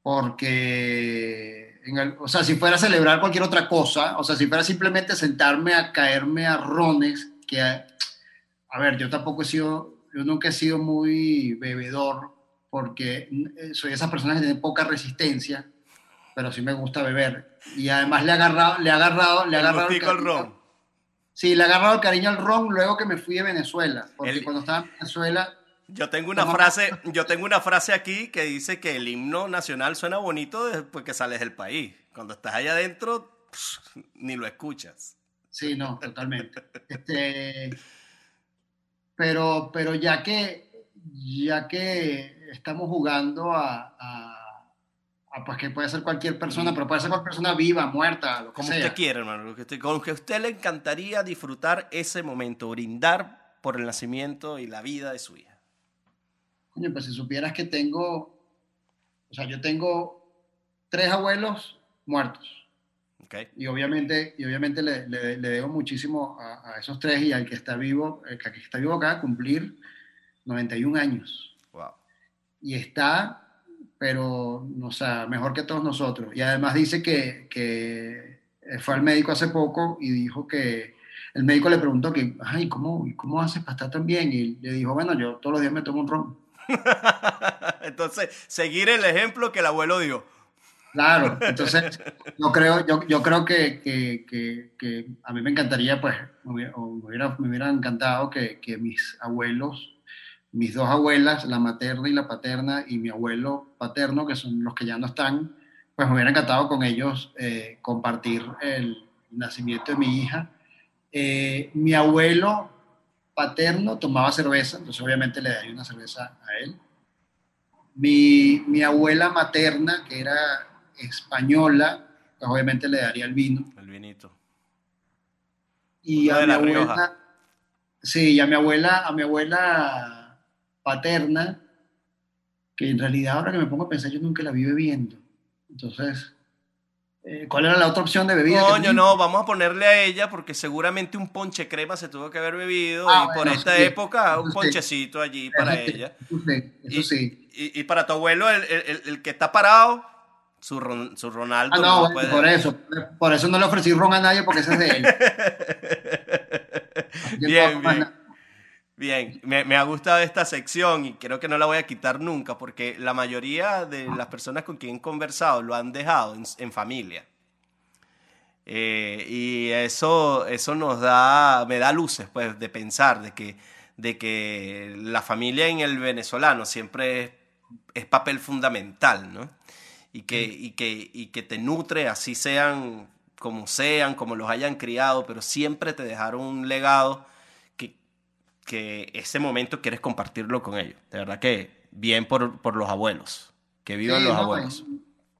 porque, o sea, si fuera a celebrar cualquier otra cosa, o sea, si fuera simplemente sentarme a caerme a rones, que, a, ver, yo tampoco he sido, yo nunca he sido muy bebedor, porque eh, soy esa persona que tiene poca resistencia, pero sí me gusta beber. Y además le he agarrado, le he agarrado, le he agarrado... El, el ron Sí, le agarrado el cariño al ron luego que me fui de Venezuela, porque cuando estaba en Venezuela... Yo tengo una frase, yo tengo una frase aquí que dice que el himno nacional suena bonito después que sales del país. Cuando estás allá adentro, ni lo escuchas. Sí, no, totalmente. Este, pero, pero ya que, ya que estamos jugando a pues que puede ser cualquier persona, pero puede ser cualquier persona viva, muerta, lo que Como sea. usted quiere, hermano. con que a usted le encantaría disfrutar ese momento, brindar por el nacimiento y la vida de su hija. Coño, pues si supieras que tengo, o sea, yo tengo tres abuelos muertos. Okay. Y obviamente, y obviamente le, le, debo muchísimo a, esos tres y al que está vivo, el que está vivo acá, a cumplir 91 años. Wow. Y está pero, o sea, mejor que todos nosotros. Y además dice que, que fue al médico hace poco y dijo que el médico le preguntó que, ay, ¿cómo, ¿cómo haces para estar tan bien? Y le dijo, bueno, yo todos los días me tomo un ron. [LAUGHS] entonces, seguir el ejemplo que el abuelo dio. Claro, entonces yo creo, yo, yo creo que, que, que, a mí me encantaría, pues, me hubiera, hubiera, encantado que, que mis abuelos mis dos abuelas, la materna y la paterna, y mi abuelo paterno, que son los que ya no están, pues me hubiera encantado con ellos eh, compartir el nacimiento de mi hija. Eh, mi abuelo paterno tomaba cerveza, entonces obviamente le daría una cerveza a él. Mi, mi abuela materna, que era española, pues obviamente le daría el vino. El vinito. Y a mi abuela, sí, y a mi abuela, a mi abuela paterna, que en realidad ahora que me pongo a pensar yo nunca la vi bebiendo. Entonces, Eh, ¿Cuál era la otra opción de bebida? Coño, no, vamos a ponerle a ella porque seguramente un ponche crema se tuvo que haber bebido Ah, y por esta sí. época un Eso sí. ponchecito allí para Eso ella. Sí, eso y, sí. y- y para tu abuelo, el, el- el- el que está parado, su, Ron- su Ronaldo. Ah, no, no bueno, puede- por eso. Por eso no le ofrecí ron a nadie porque ese es de él. [LAUGHS] Bien, bien. Bien, me, me ha gustado esta sección y creo que no la voy a quitar nunca porque la mayoría de las personas con quien he conversado lo han dejado en, en familia. Eh, y eso, eso nos da, me da luces pues, de pensar de que, de que la familia en el venezolano siempre es, es papel fundamental, ¿no? Y que, y, que, y que te nutre, así sean como sean, como los hayan criado, pero siempre te dejaron un legado que, que ese momento quieres compartirlo con ellos. De verdad que bien por, por los abuelos, que vivan Sí, los no, abuelos.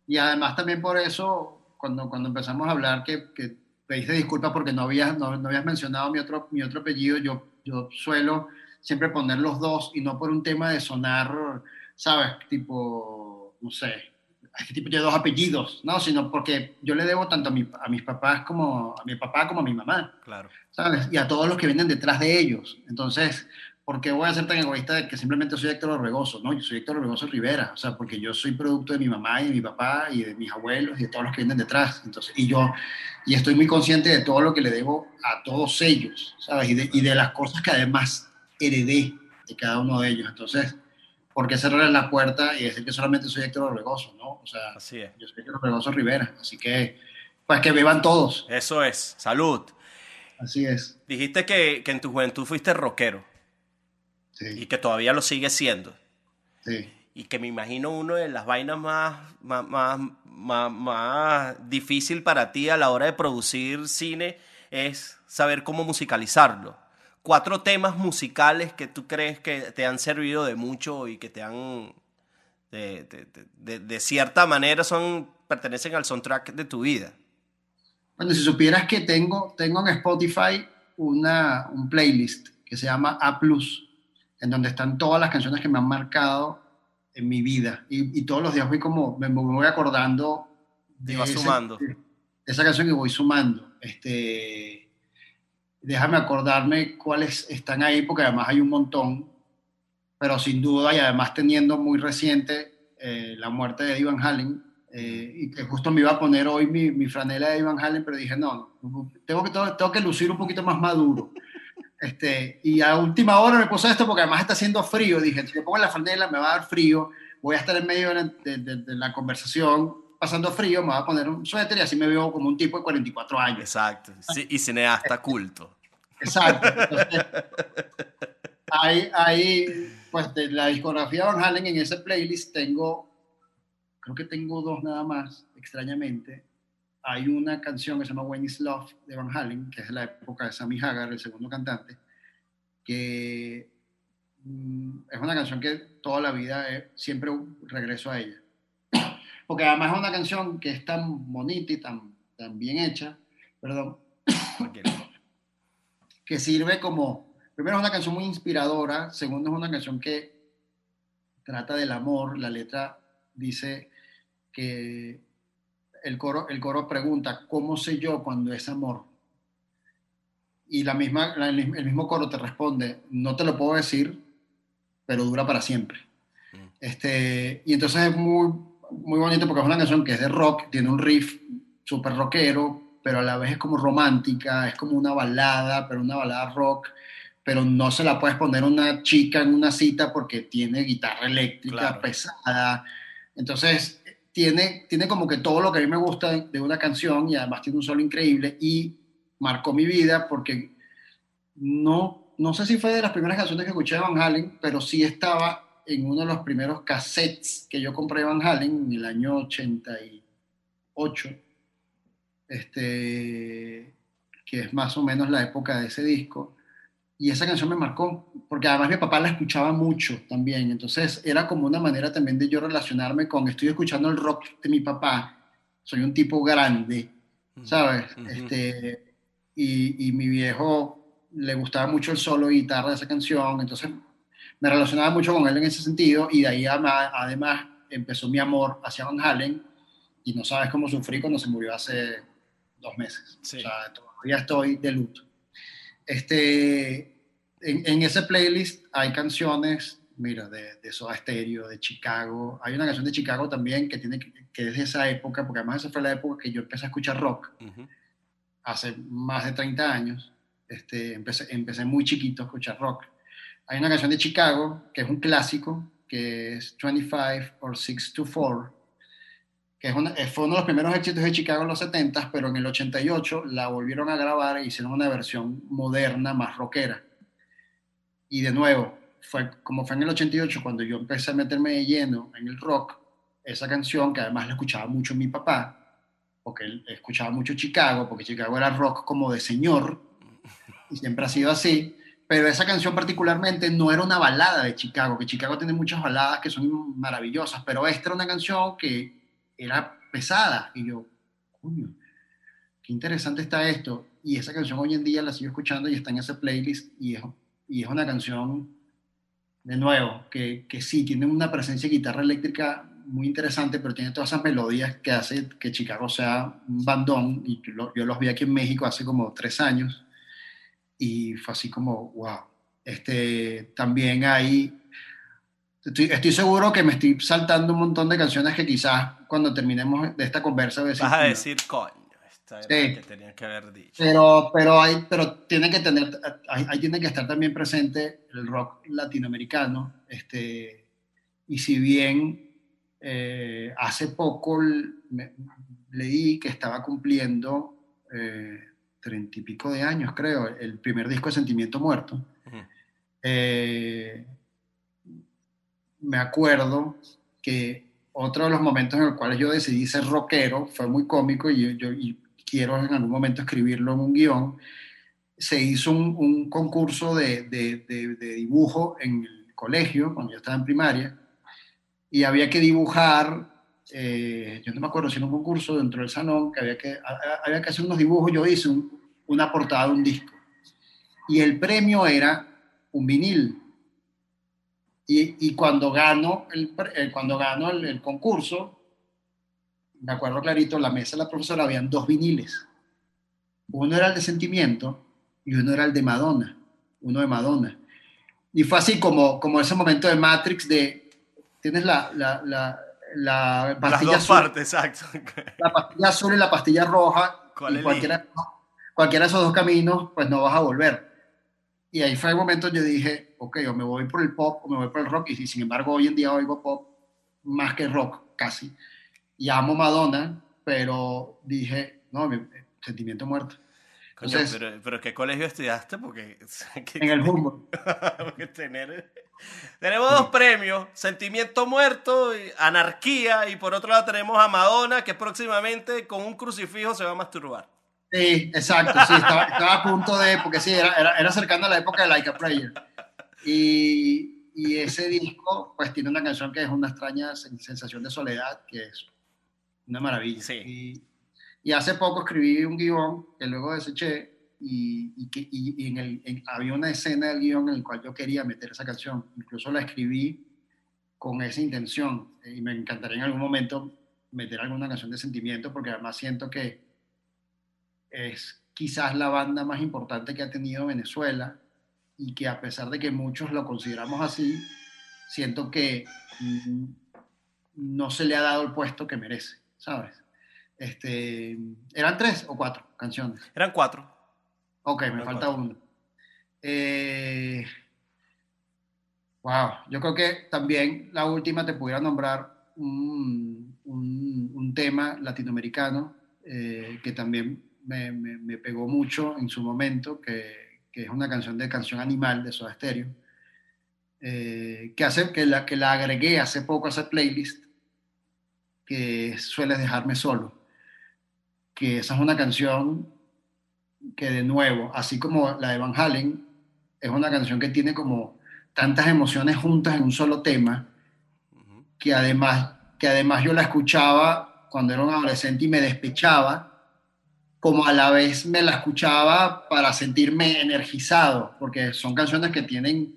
Y además también por eso, cuando, cuando empezamos a hablar, que, que pediste disculpas porque no habías, no, no habías mencionado mi otro, mi otro apellido, yo, yo suelo siempre poner los dos y no por un tema de sonar, ¿sabes? Tipo, no sé, este tipo tiene dos apellidos, no, sino porque yo le debo tanto a, mi- a mis papás como a mi papá como a mi mamá. Claro. ¿sabes? Y a todos los que vienen detrás de ellos. Entonces, ¿por qué voy a ser tan egoísta de que simplemente soy Héctor Orbegoso? No, yo soy Héctor Orbegoso Rivera, o sea, porque yo soy producto de mi mamá y de mi papá y de mis abuelos y de todos los que vienen detrás. Entonces, y yo, y estoy muy consciente de todo lo que le debo a todos ellos, ¿sabes? Y de, y de las cosas que además heredé de cada uno de ellos. Entonces, ¿por qué cerrarles la puerta y decir que solamente soy Héctor Orbegoso, no? O sea, Así es. yo soy Héctor Orbegoso Rivera, así que, pues que beban todos, Eso es. Salud. así es. Dijiste que, que en tu juventud fuiste rockero y Sí, que todavía lo sigues siendo. sí. Y que me imagino uno de las vainas más, más, más, más, más difícil para ti a la hora de producir cine es saber cómo musicalizarlo. Cuatro temas musicales que tú crees que te han servido de mucho y que te han, de, de- de- de- de cierta manera, son pertenecen al soundtrack de tu vida. Bueno, si supieras que tengo, tengo en Spotify una, un playlist que se llama A Plus, en donde están todas las canciones que me han marcado en mi vida. Y, y todos los días voy como, me, me voy acordando vas ese- sumando. de esa canción que voy sumando. Este, déjame acordarme cuáles están ahí, porque además hay un montón, pero sin duda, y además teniendo muy reciente eh, la muerte de Eddie Van Halen, eh, y que justo me iba a poner hoy mi, mi franela de Eddie Van Halen, pero dije, no, tengo que, tengo, tengo que lucir un poquito más maduro. [LAUGHS] Este, y a última hora me puse esto porque además está haciendo frío. Dije, si me pongo la franela me va a dar frío, voy a estar en medio de la conversación pasando frío, me voy a poner un suéter y así me veo como un tipo de 44 años. Exacto. Sí, y cineasta culto. Exacto. Entonces, [LAUGHS] hay, hay, pues de la discografía de Van Halen en ese playlist tengo, creo que tengo dos nada más, extrañamente. Hay una canción que se llama When Is Love de Van Halen, que es de la época de Sammy Hagar, el segundo cantante, que mm, es una canción que toda la vida eh, siempre regreso a ella. Porque además es una canción que es tan bonita y tan, tan bien hecha, perdón, [COUGHS] que sirve como, primero es una canción muy inspiradora, segundo es una canción que trata del amor, la letra dice que el coro, el coro pregunta, ¿cómo sé yo cuando es amor? Y la misma, la- el mismo coro te responde, no te lo puedo decir, pero dura para siempre. Mm. Este, y entonces es muy, muy bonito porque es una canción que es de rock, tiene un riff súper rockero, pero a la vez es como romántica, es como una balada, pero una balada rock, pero no se la puedes poner a una chica en una cita porque tiene guitarra eléctrica Claro. pesada. Entonces, tiene, tiene como que todo lo que a mí me gusta de, de una canción y además tiene un solo increíble y marcó mi vida porque no, no sé si fue de las primeras canciones que escuché de Van Halen, pero sí estaba en uno de los primeros cassettes que yo compré de Van Halen en el año 88, este, que es más o menos la época de ese disco. Y esa canción me marcó, porque además mi papá la escuchaba mucho también, entonces era como una manera también de yo relacionarme con, estoy escuchando el rock de mi papá, soy un tipo grande, ¿sabes? Ujú. este, y, y mi viejo le gustaba mucho el solo de guitarra de esa canción, entonces me relacionaba mucho con él en ese sentido y de ahí además empezó mi amor hacia Van Halen y no sabes cómo sufrí cuando se murió hace dos meses. Sí. O sea, todavía estoy de luto. Este, en, en ese playlist hay canciones, mira, de, de Soda Stereo, de Chicago. Hay una canción de Chicago también que, tiene, que- es de esa época, porque además esa fue la época que yo empecé a escuchar rock, Ujú. hace más de 30 años. Este, empecé, empecé muy chiquito a escuchar rock. Hay una canción de Chicago que es un clásico, que es 25 or 6 to 4, que es una- eh, fue uno de los primeros éxitos de Chicago en los 70, pero en el 88 la volvieron a grabar e hicieron una versión moderna, más rockera. Y de nuevo, fue como fue en el 88 cuando yo empecé a meterme de lleno en el rock, esa canción que además la escuchaba mucho mi papá, porque él escuchaba mucho Chicago, porque Chicago era rock como de señor, y siempre ha sido así, pero esa canción particularmente no era una balada de Chicago, que Chicago tiene muchas baladas que son maravillosas, pero esta era una canción que era pesada, y yo, coño, qué interesante está esto, y esa canción hoy en día la sigo escuchando y está en ese playlist, y es, y es una canción, de nuevo, que, que sí, tiene una presencia de guitarra eléctrica muy interesante, pero tiene todas esas melodías que hace que Chicago sea un bandón, y yo, lo- yo los vi aquí en México hace como tres años, y fue así como, wow. Este, también hay, estoy, estoy seguro que me estoy saltando un montón de canciones que quizás cuando terminemos de esta conversa voy a decir, Vas a decir, coño, esta Sí. que que haber dicho. pero, pero, hay, pero tiene que tener, ahí, ahí tiene que estar también presente el rock latinoamericano, este, y si bien eh, hace poco leí que estaba cumpliendo eh, treinta y pico de años, creo, el primer disco de Sentimiento Muerto, Ujú. eh, me acuerdo que otro de los momentos en los cuales yo decidí ser rockero fue muy cómico y yo- y quiero en algún momento escribirlo en un guion. Se hizo un, un concurso de, de- de- de dibujo en el colegio, cuando yo estaba en primaria, y había que dibujar, eh, yo no me acuerdo si era un concurso dentro del salón, que había que, ha- había que hacer unos dibujos, yo hice un- una portada de un disco. Y el premio era un vinil. Y, y cuando gano, el, pre- eh, cuando gano el, el concurso, me acuerdo clarito, en la mesa de la profesora habían dos viniles. Uno era el de Sentimiento y uno era el de Madonna, uno de Madonna. Y fue así como, como ese momento de Matrix de, tienes la, la, la, la Las pastilla dos azul, partes, exacto. la pastilla azul y la pastilla roja, ¿Cuál y cualquiera, cualquiera de esos dos caminos, pues no vas a volver. Y ahí fue el momento yo dije, ok, o me voy por el pop o me voy por el rock, y, sin embargo hoy en día oigo pop más que rock, casi. Y amo Madonna, pero dije, no, mi- sentimiento muerto. Coño, Entonces- pero, pero ¿qué colegio estudiaste? Porque, [LAUGHS] que- En el Humboldt. [LAUGHS] porque tener... Tenemos dos premios, Sentimiento Muerto, y Anarquía, y por otro lado tenemos a Madonna, que próximamente con un crucifijo se va a masturbar. Sí, exacto, sí, estaba, estaba a punto de, porque sí, era, era, era cercano a la época de Like a Prayer. Y, y ese disco, pues tiene una canción que es una extraña sen- sensación de soledad, que es una maravilla. Sí. Y, y hace poco escribí un guion que luego deseché y, y, que, y, en el, en- había una escena del guion en el cual yo quería meter esa canción. Incluso la escribí con esa intención eh, y me encantaría en algún momento meter alguna canción de sentimiento porque además siento que es quizás la banda más importante que ha tenido Venezuela y que a pesar de que muchos lo consideramos así, siento que mm, no se le ha dado el puesto que merece, ¿sabes? Este, ¿Eran tres o cuatro canciones? Eran cuatro. Ok, me falta uno. Eh, wow, yo creo que también la última te pudiera nombrar un, un- un tema latinoamericano eh, que también me, me- me pegó mucho en su momento, que, que es una canción de Canción Animal de Soda Stereo, eh, que, hace, que, la, que la agregué hace poco a esa playlist, que sueles dejarme solo, que esa es una canción que de nuevo, así como la de Van Halen, es una canción que tiene como tantas emociones juntas en un solo tema, que además, que además yo la escuchaba cuando era un adolescente y me despechaba, como a la vez me la escuchaba para sentirme energizado, porque son canciones que tienen,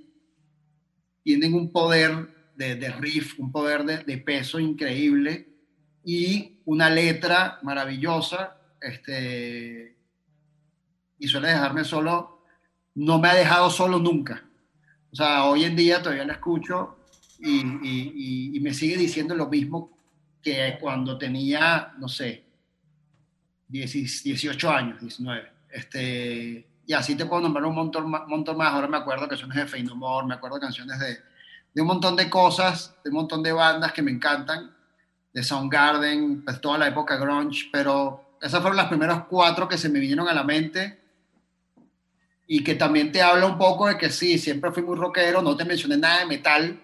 tienen un poder de, de riff, un poder de, de peso increíble, y una letra maravillosa, este, y suele dejarme solo, no me ha dejado solo nunca. O sea, hoy en día todavía la escucho y, y, y me sigue diciendo lo mismo que cuando tenía, no sé, 18 años, 19. Este, y así te puedo nombrar un montón, montón más. Ahora me acuerdo canciones de Fey No More, me acuerdo canciones de, de, un montón de cosas, de un montón de bandas que me encantan, de Soundgarden, pues toda la época grunge, pero esas fueron las primeras cuatro que se me vinieron a la mente y que también te habla un poco de que sí, siempre fui muy rockero, no te mencioné nada de metal,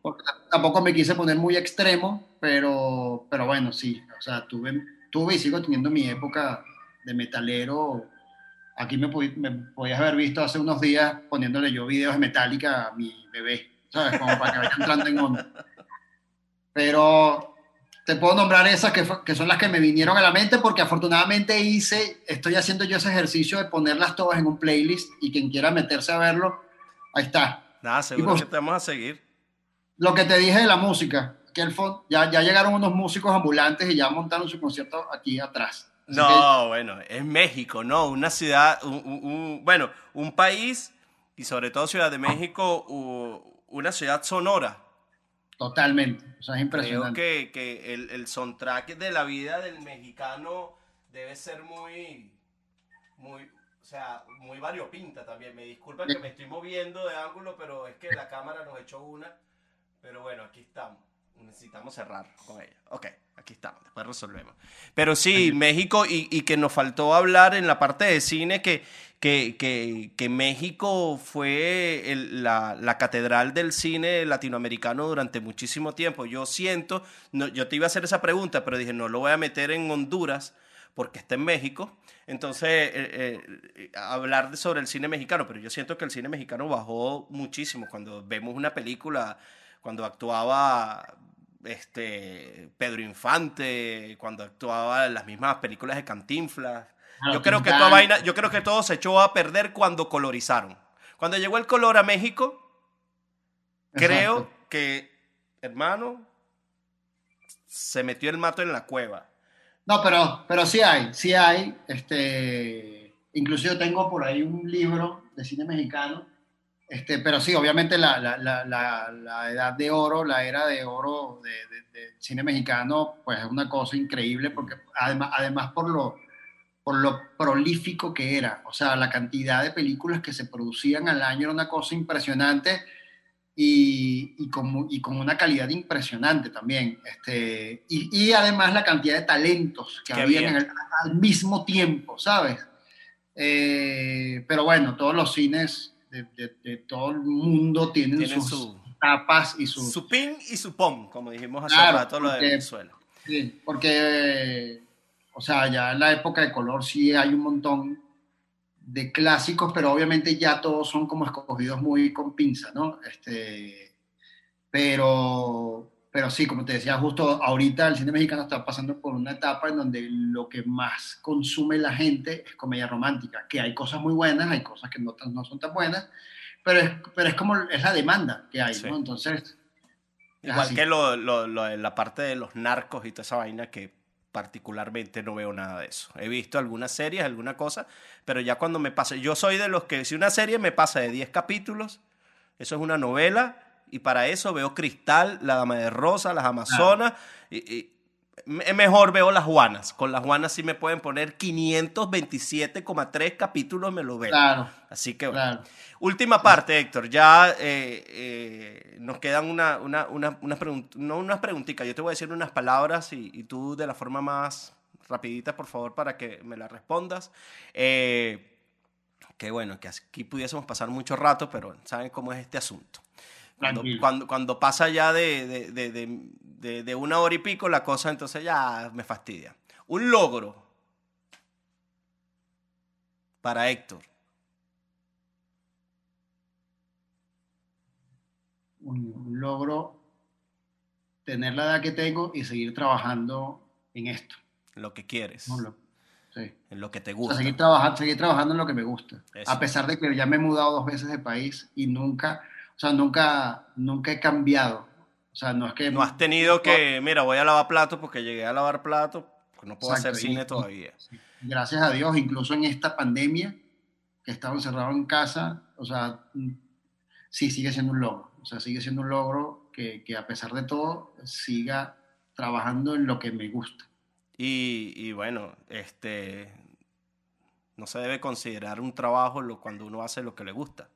porque tampoco me quise poner muy extremo, pero, pero bueno, sí, o sea, tuve, tuve y sigo teniendo mi época de metalero. Aquí me, me podías haber visto hace unos días poniéndole yo videos de Metallica a mi bebé, ¿sabes? Como para que vaya entrando en onda. Pero te puedo nombrar esas que, que, son las que me vinieron a la mente porque afortunadamente hice, estoy haciendo yo ese ejercicio de ponerlas todas en un playlist y quien quiera meterse a verlo, ahí está. Nada, seguro pues, que te vamos a seguir. Lo que te dije de la música, que el ya, ya llegaron unos músicos ambulantes y ya montaron su concierto aquí atrás. no, bueno, es México, ¿no? Una ciudad, un, bueno, un país y sobre todo Ciudad de México, una ciudad sonora. Totalmente, o sea, es impresionante. Creo que, que el, el, soundtrack de la vida del mexicano debe ser muy, muy, o sea, muy variopinta también. Me disculpa que me estoy moviendo de ángulo, pero es que la cámara nos echó una. Pero bueno, aquí estamos necesitamos cerrar con ella. Ok, aquí estamos, después resolvemos. Pero sí, México, y, que nos faltó hablar en la parte de cine, que, que, que, México fue la, la, catedral del cine latinoamericano durante muchísimo tiempo. Yo siento, yo te iba a hacer esa pregunta, pero dije, no lo voy a meter en Honduras porque está en México. Entonces, eh, eh, hablar sobre el cine mexicano, pero yo siento que el cine mexicano bajó muchísimo cuando vemos una película cuando actuaba este, Pedro Infante, cuando actuaba en las mismas películas de Cantinflas. yo, creo que toda vaina, yo creo que todo se echó a perder cuando colorizaron. Cuando llegó el color a México, creo que, hermano, se metió el mato en la cueva. No, pero, pero sí hay, sí hay. Este, incluso yo tengo por ahí un libro de cine mexicano este, pero sí, obviamente la, la, la, la, edad de oro, la era de oro de, cine mexicano, pues es una cosa increíble porque además, además por, lo, por lo prolífico que era, o sea, la cantidad de películas que se producían al año era una cosa impresionante y, y, con, y con, una calidad impresionante también. Este, y, y, además la cantidad de talentos que había al mismo tiempo, ¿sabes? Eh, pero bueno, todos los cines de, todo el mundo tienen, sus tapas y sus... Su pin y su pom, como dijimos hace rato lo de Venezuela. Sí, porque, o sea, ya en la época de color sí hay un montón de clásicos, pero obviamente ya todos son como escogidos muy con pinza, ¿no? Este, pero, pero sí, como te decía, justo ahorita el cine mexicano está pasando por una etapa en donde lo que más consume la gente es comedia romántica, que hay cosas muy buenas, hay cosas que no, no son tan buenas, pero es, pero es como es la demanda que hay, ¿no? Entonces... Igual que lo, lo, la parte de los narcos y toda esa vaina que particularmente no veo nada de eso. He visto algunas series, alguna cosa, pero ya cuando me pasa, yo soy de los que si una serie me pasa de 10 capítulos, eso es una novela, y para eso veo Cristal, La Dama de Rosa, Las Amazonas. Y, mejor veo Las Juanas. Con Las Juanas sí me pueden poner 527,3 capítulos, me lo veo. Claro. Así que bueno. Última parte, Héctor. Ya eh, eh, nos quedan una, una, una, unas no unas preguntitas. Yo te voy a decir unas palabras y, y, tú de la forma más rapidita, por favor, para que me las respondas. Eh, que bueno, que aquí pudiésemos pasar mucho rato, pero saben cómo es este asunto. Cuando, cuando, pasa ya de, de, de, una hora y pico, la cosa entonces ya me fastidia. Un logro para Héctor. Un, logro tener la edad que tengo y seguir trabajando en esto. Lo que quieres. sí. En lo que te gusta. seguir, trabajando, seguir trabajando en lo que me gusta. A pesar de que ya me he mudado dos veces de país y nunca sea, nunca, nunca he cambiado O sea, no es que... No has tenido que, mira, voy a lavar platos porque llegué a lavar platos, pues no puedo hacer cine todavía. Gracias a Dios, incluso en esta pandemia, que estaba encerrado en casa, o sea, sí sigue siendo un logro. O sea, sigue siendo un logro que, que a pesar de todo siga trabajando en lo que me gusta. Y, y, bueno, este, no se debe considerar un trabajo cuando uno hace lo que le gusta.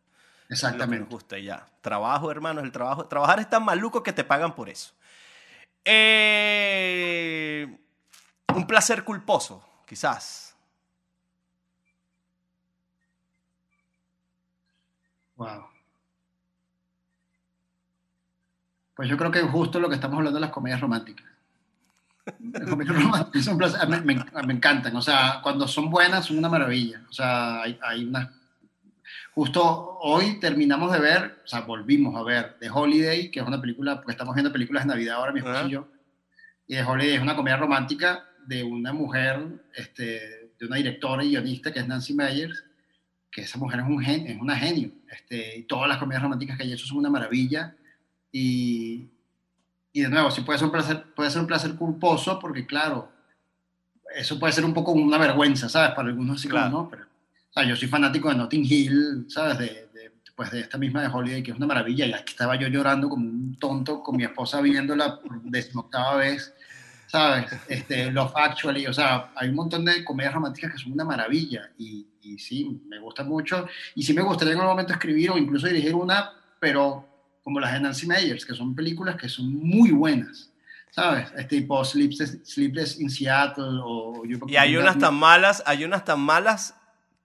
Exactamente. Lo que gusta ya. Trabajo, hermano, el trabajo. Trabajar es tan maluco que te pagan por eso. Eh, un placer culposo, quizás. Wow. Pues yo creo que es justo lo que estamos hablando de las comedias románticas. Las comedias [LAUGHS] románticas me, me, encantan. O sea, cuando son buenas son una maravilla. O sea, hay, hay unas Justo hoy terminamos de ver, o sea, volvimos a ver The Holiday, que es una película, porque estamos viendo películas de Navidad ahora, mi esposo y yo. Y The Holiday es una comedia romántica de una mujer, este, de una directora y guionista que es Nancy Meyers, que esa mujer es, un gen, es una genio. Este, y todas las comedias románticas que hay hecho son una maravilla. Y, y de nuevo, sí puede ser, un placer, puede ser un placer culposo, porque claro, eso puede ser un poco una vergüenza, ¿sabes? Para algunos sí, claro. no, pero yo soy fanático de Notting Hill, ¿sabes? De, pues de esta misma de Holiday, que es una maravilla, y aquí estaba yo llorando como un tonto con mi esposa viéndola por decimoctava vez, ¿sabes? Este, Love Actually, o sea, hay un montón de comedias románticas que son una maravilla, y, y sí, me gusta mucho, y sí me gustaría en algún momento escribir o incluso dirigir una, pero como las de Nancy Meyers, que son películas que son muy buenas. ¿sabes? Este tipo Sleepless, Sleepless in Seattle o... y hay unas tan malas, hay unas tan malas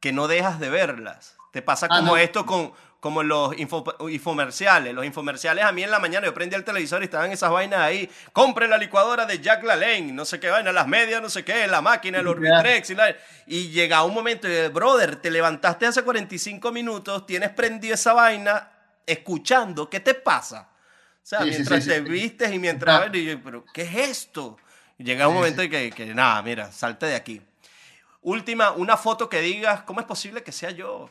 que no dejas de verlas. Te pasa ah, como esto con como los infomerciales. Los infomerciales a mí en la mañana yo prendí el televisor y estaban esas vainas ahí. Compre la licuadora de Jack LaLanne, no sé qué vaina, las medias, no sé qué, la máquina, [LAUGHS] el Orbitrex. Y, y llega un momento y, brother, te levantaste hace 45 minutos, tienes prendido esa vaina, escuchando, ¿qué te pasa? O sea, mientras te vistes y mientras... Y yo, pero, ¿qué es esto? Y llega un momento y que, que, nada, mira, salte de aquí. Última, una foto que digas, ¿cómo es posible que sea yo?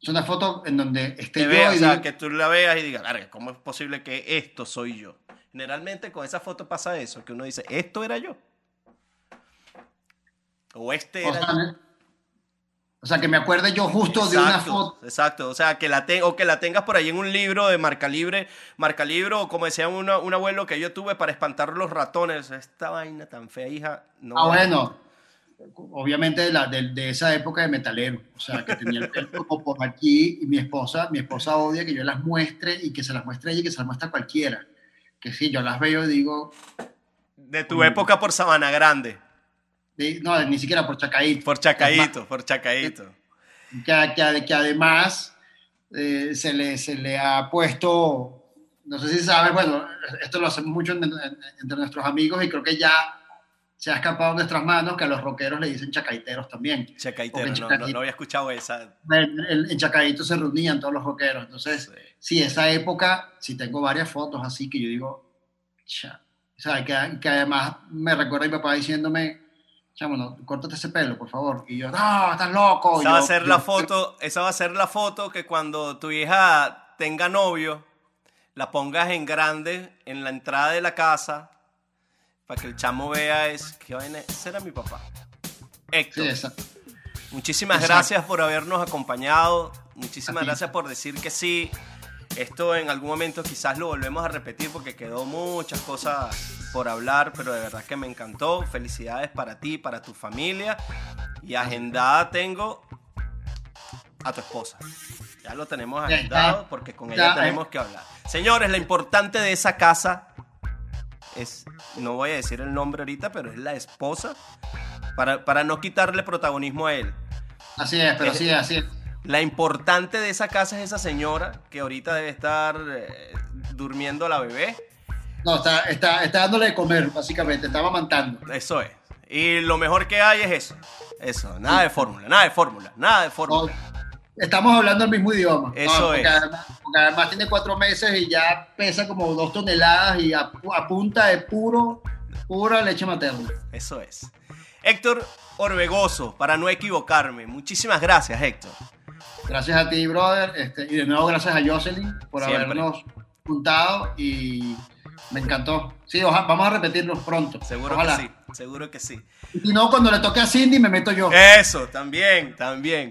Es una foto en donde esté yo. o sea, que tú la veas y digas, ¿cómo es posible que esto soy yo? Generalmente con esa foto pasa eso, que uno dice, esto era yo. O este era yo. O sea, que me acuerde yo justo de una foto. Exacto, o sea, que la, o que la tengas por ahí en un libro de marca libre, marca libro, o como decía un abuelo que yo tuve para espantar los ratones. Esta vaina tan fea, hija. No ah, bueno. Obviamente de, la, de, esa época de metalero, o sea, que tenía el pelo por aquí y mi esposa, mi esposa odia que yo las muestre y que se las muestre ella y que se las muestre a cualquiera. Que sí, yo las veo y digo... De tu época por Sabana Grande no, ni siquiera por Chacaito. Por Chacaito, por Chacaito. Que, que, además eh, se, le, se le ha puesto, no sé si sabes, bueno, esto lo hacemos mucho entre nuestros amigos y creo que ya se ha escapado de nuestras manos que a los rockeros le dicen chacaiteros también. Chacaiteros, no, no, había escuchado esa. En, Chacaito se reunían todos los rockeros. Entonces, sí. esa época, sí tengo varias fotos así que yo digo, cha. O sea, que, que además me recuerda a mi papá diciéndome, Chámonos, córtate ese pelo, por favor. Y yo, no, estás loco. Esa va a ser la foto, esa va a ser la foto que cuando tu hija tenga novio, la pongas en grande en la entrada de la casa para que el chamo vea es que vaina, ese era mi papá. Héctor. muchísimas gracias por habernos acompañado. Muchísimas gracias por decir que sí. Esto en algún momento quizás lo volvemos a repetir porque quedó muchas cosas por hablar, pero de verdad que me encantó. Felicidades para ti, para tu familia. Y agendada tengo a tu esposa. Ya lo tenemos agendado porque con ella tenemos que hablar. Señores, lo importante de esa casa es, no voy a decir el nombre ahorita, pero es la esposa, para, para no quitarle protagonismo a él. Así es, pero sí, así es. La importante de esa casa es esa señora que ahorita debe estar eh, durmiendo la bebé. No, está, está, está dándole de comer, básicamente, estaba amantando. Eso es. Y lo mejor que hay es eso. Eso, nada de fórmula, nada de fórmula, nada de fórmula. estamos hablando el mismo idioma. Eso es. Además, porque además tiene cuatro meses y ya pesa como dos toneladas y a, punta de puro, pura leche materna. Eso es. Héctor Orbegoso, para no equivocarme. Muchísimas gracias, Héctor. Gracias a ti, brother. Este, y de nuevo, gracias a Jocelyn por Siempre. habernos juntado y me encantó. Sí, oja- vamos a repetirnos pronto. Seguro Ojalá. que sí, seguro que sí. Y si no, cuando le toque a Cindy, me meto yo. Eso, también, también.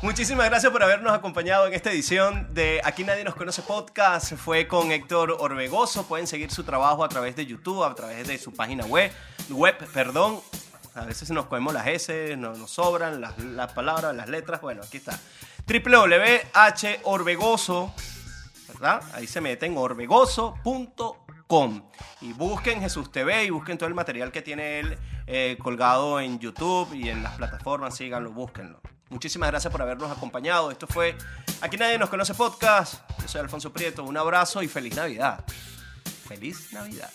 Muchísimas gracias por habernos acompañado en esta edición de Aquí Nadie Nos Conoce Podcast. Fue con Héctor Orbegoso. Pueden seguir su trabajo a través de YouTube, a través de su página web. web perdón. A veces nos comemos las S, no- nos sobran las, las palabras, las letras. Bueno, aquí está. www.horbegoso, ¿verdad? Ahí se meten, Y busquen Jesús TV y busquen todo el material que tiene él eh, colgado en YouTube y en las plataformas. Síganlo, búsquenlo. Muchísimas gracias por habernos acompañado. Esto fue Aquí Nadie Nos Conoce Podcast. Yo soy Alfonso Prieto. Un abrazo y feliz Navidad. Feliz Navidad.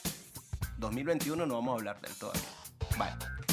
2021 no vamos a hablar del todavía. Bye.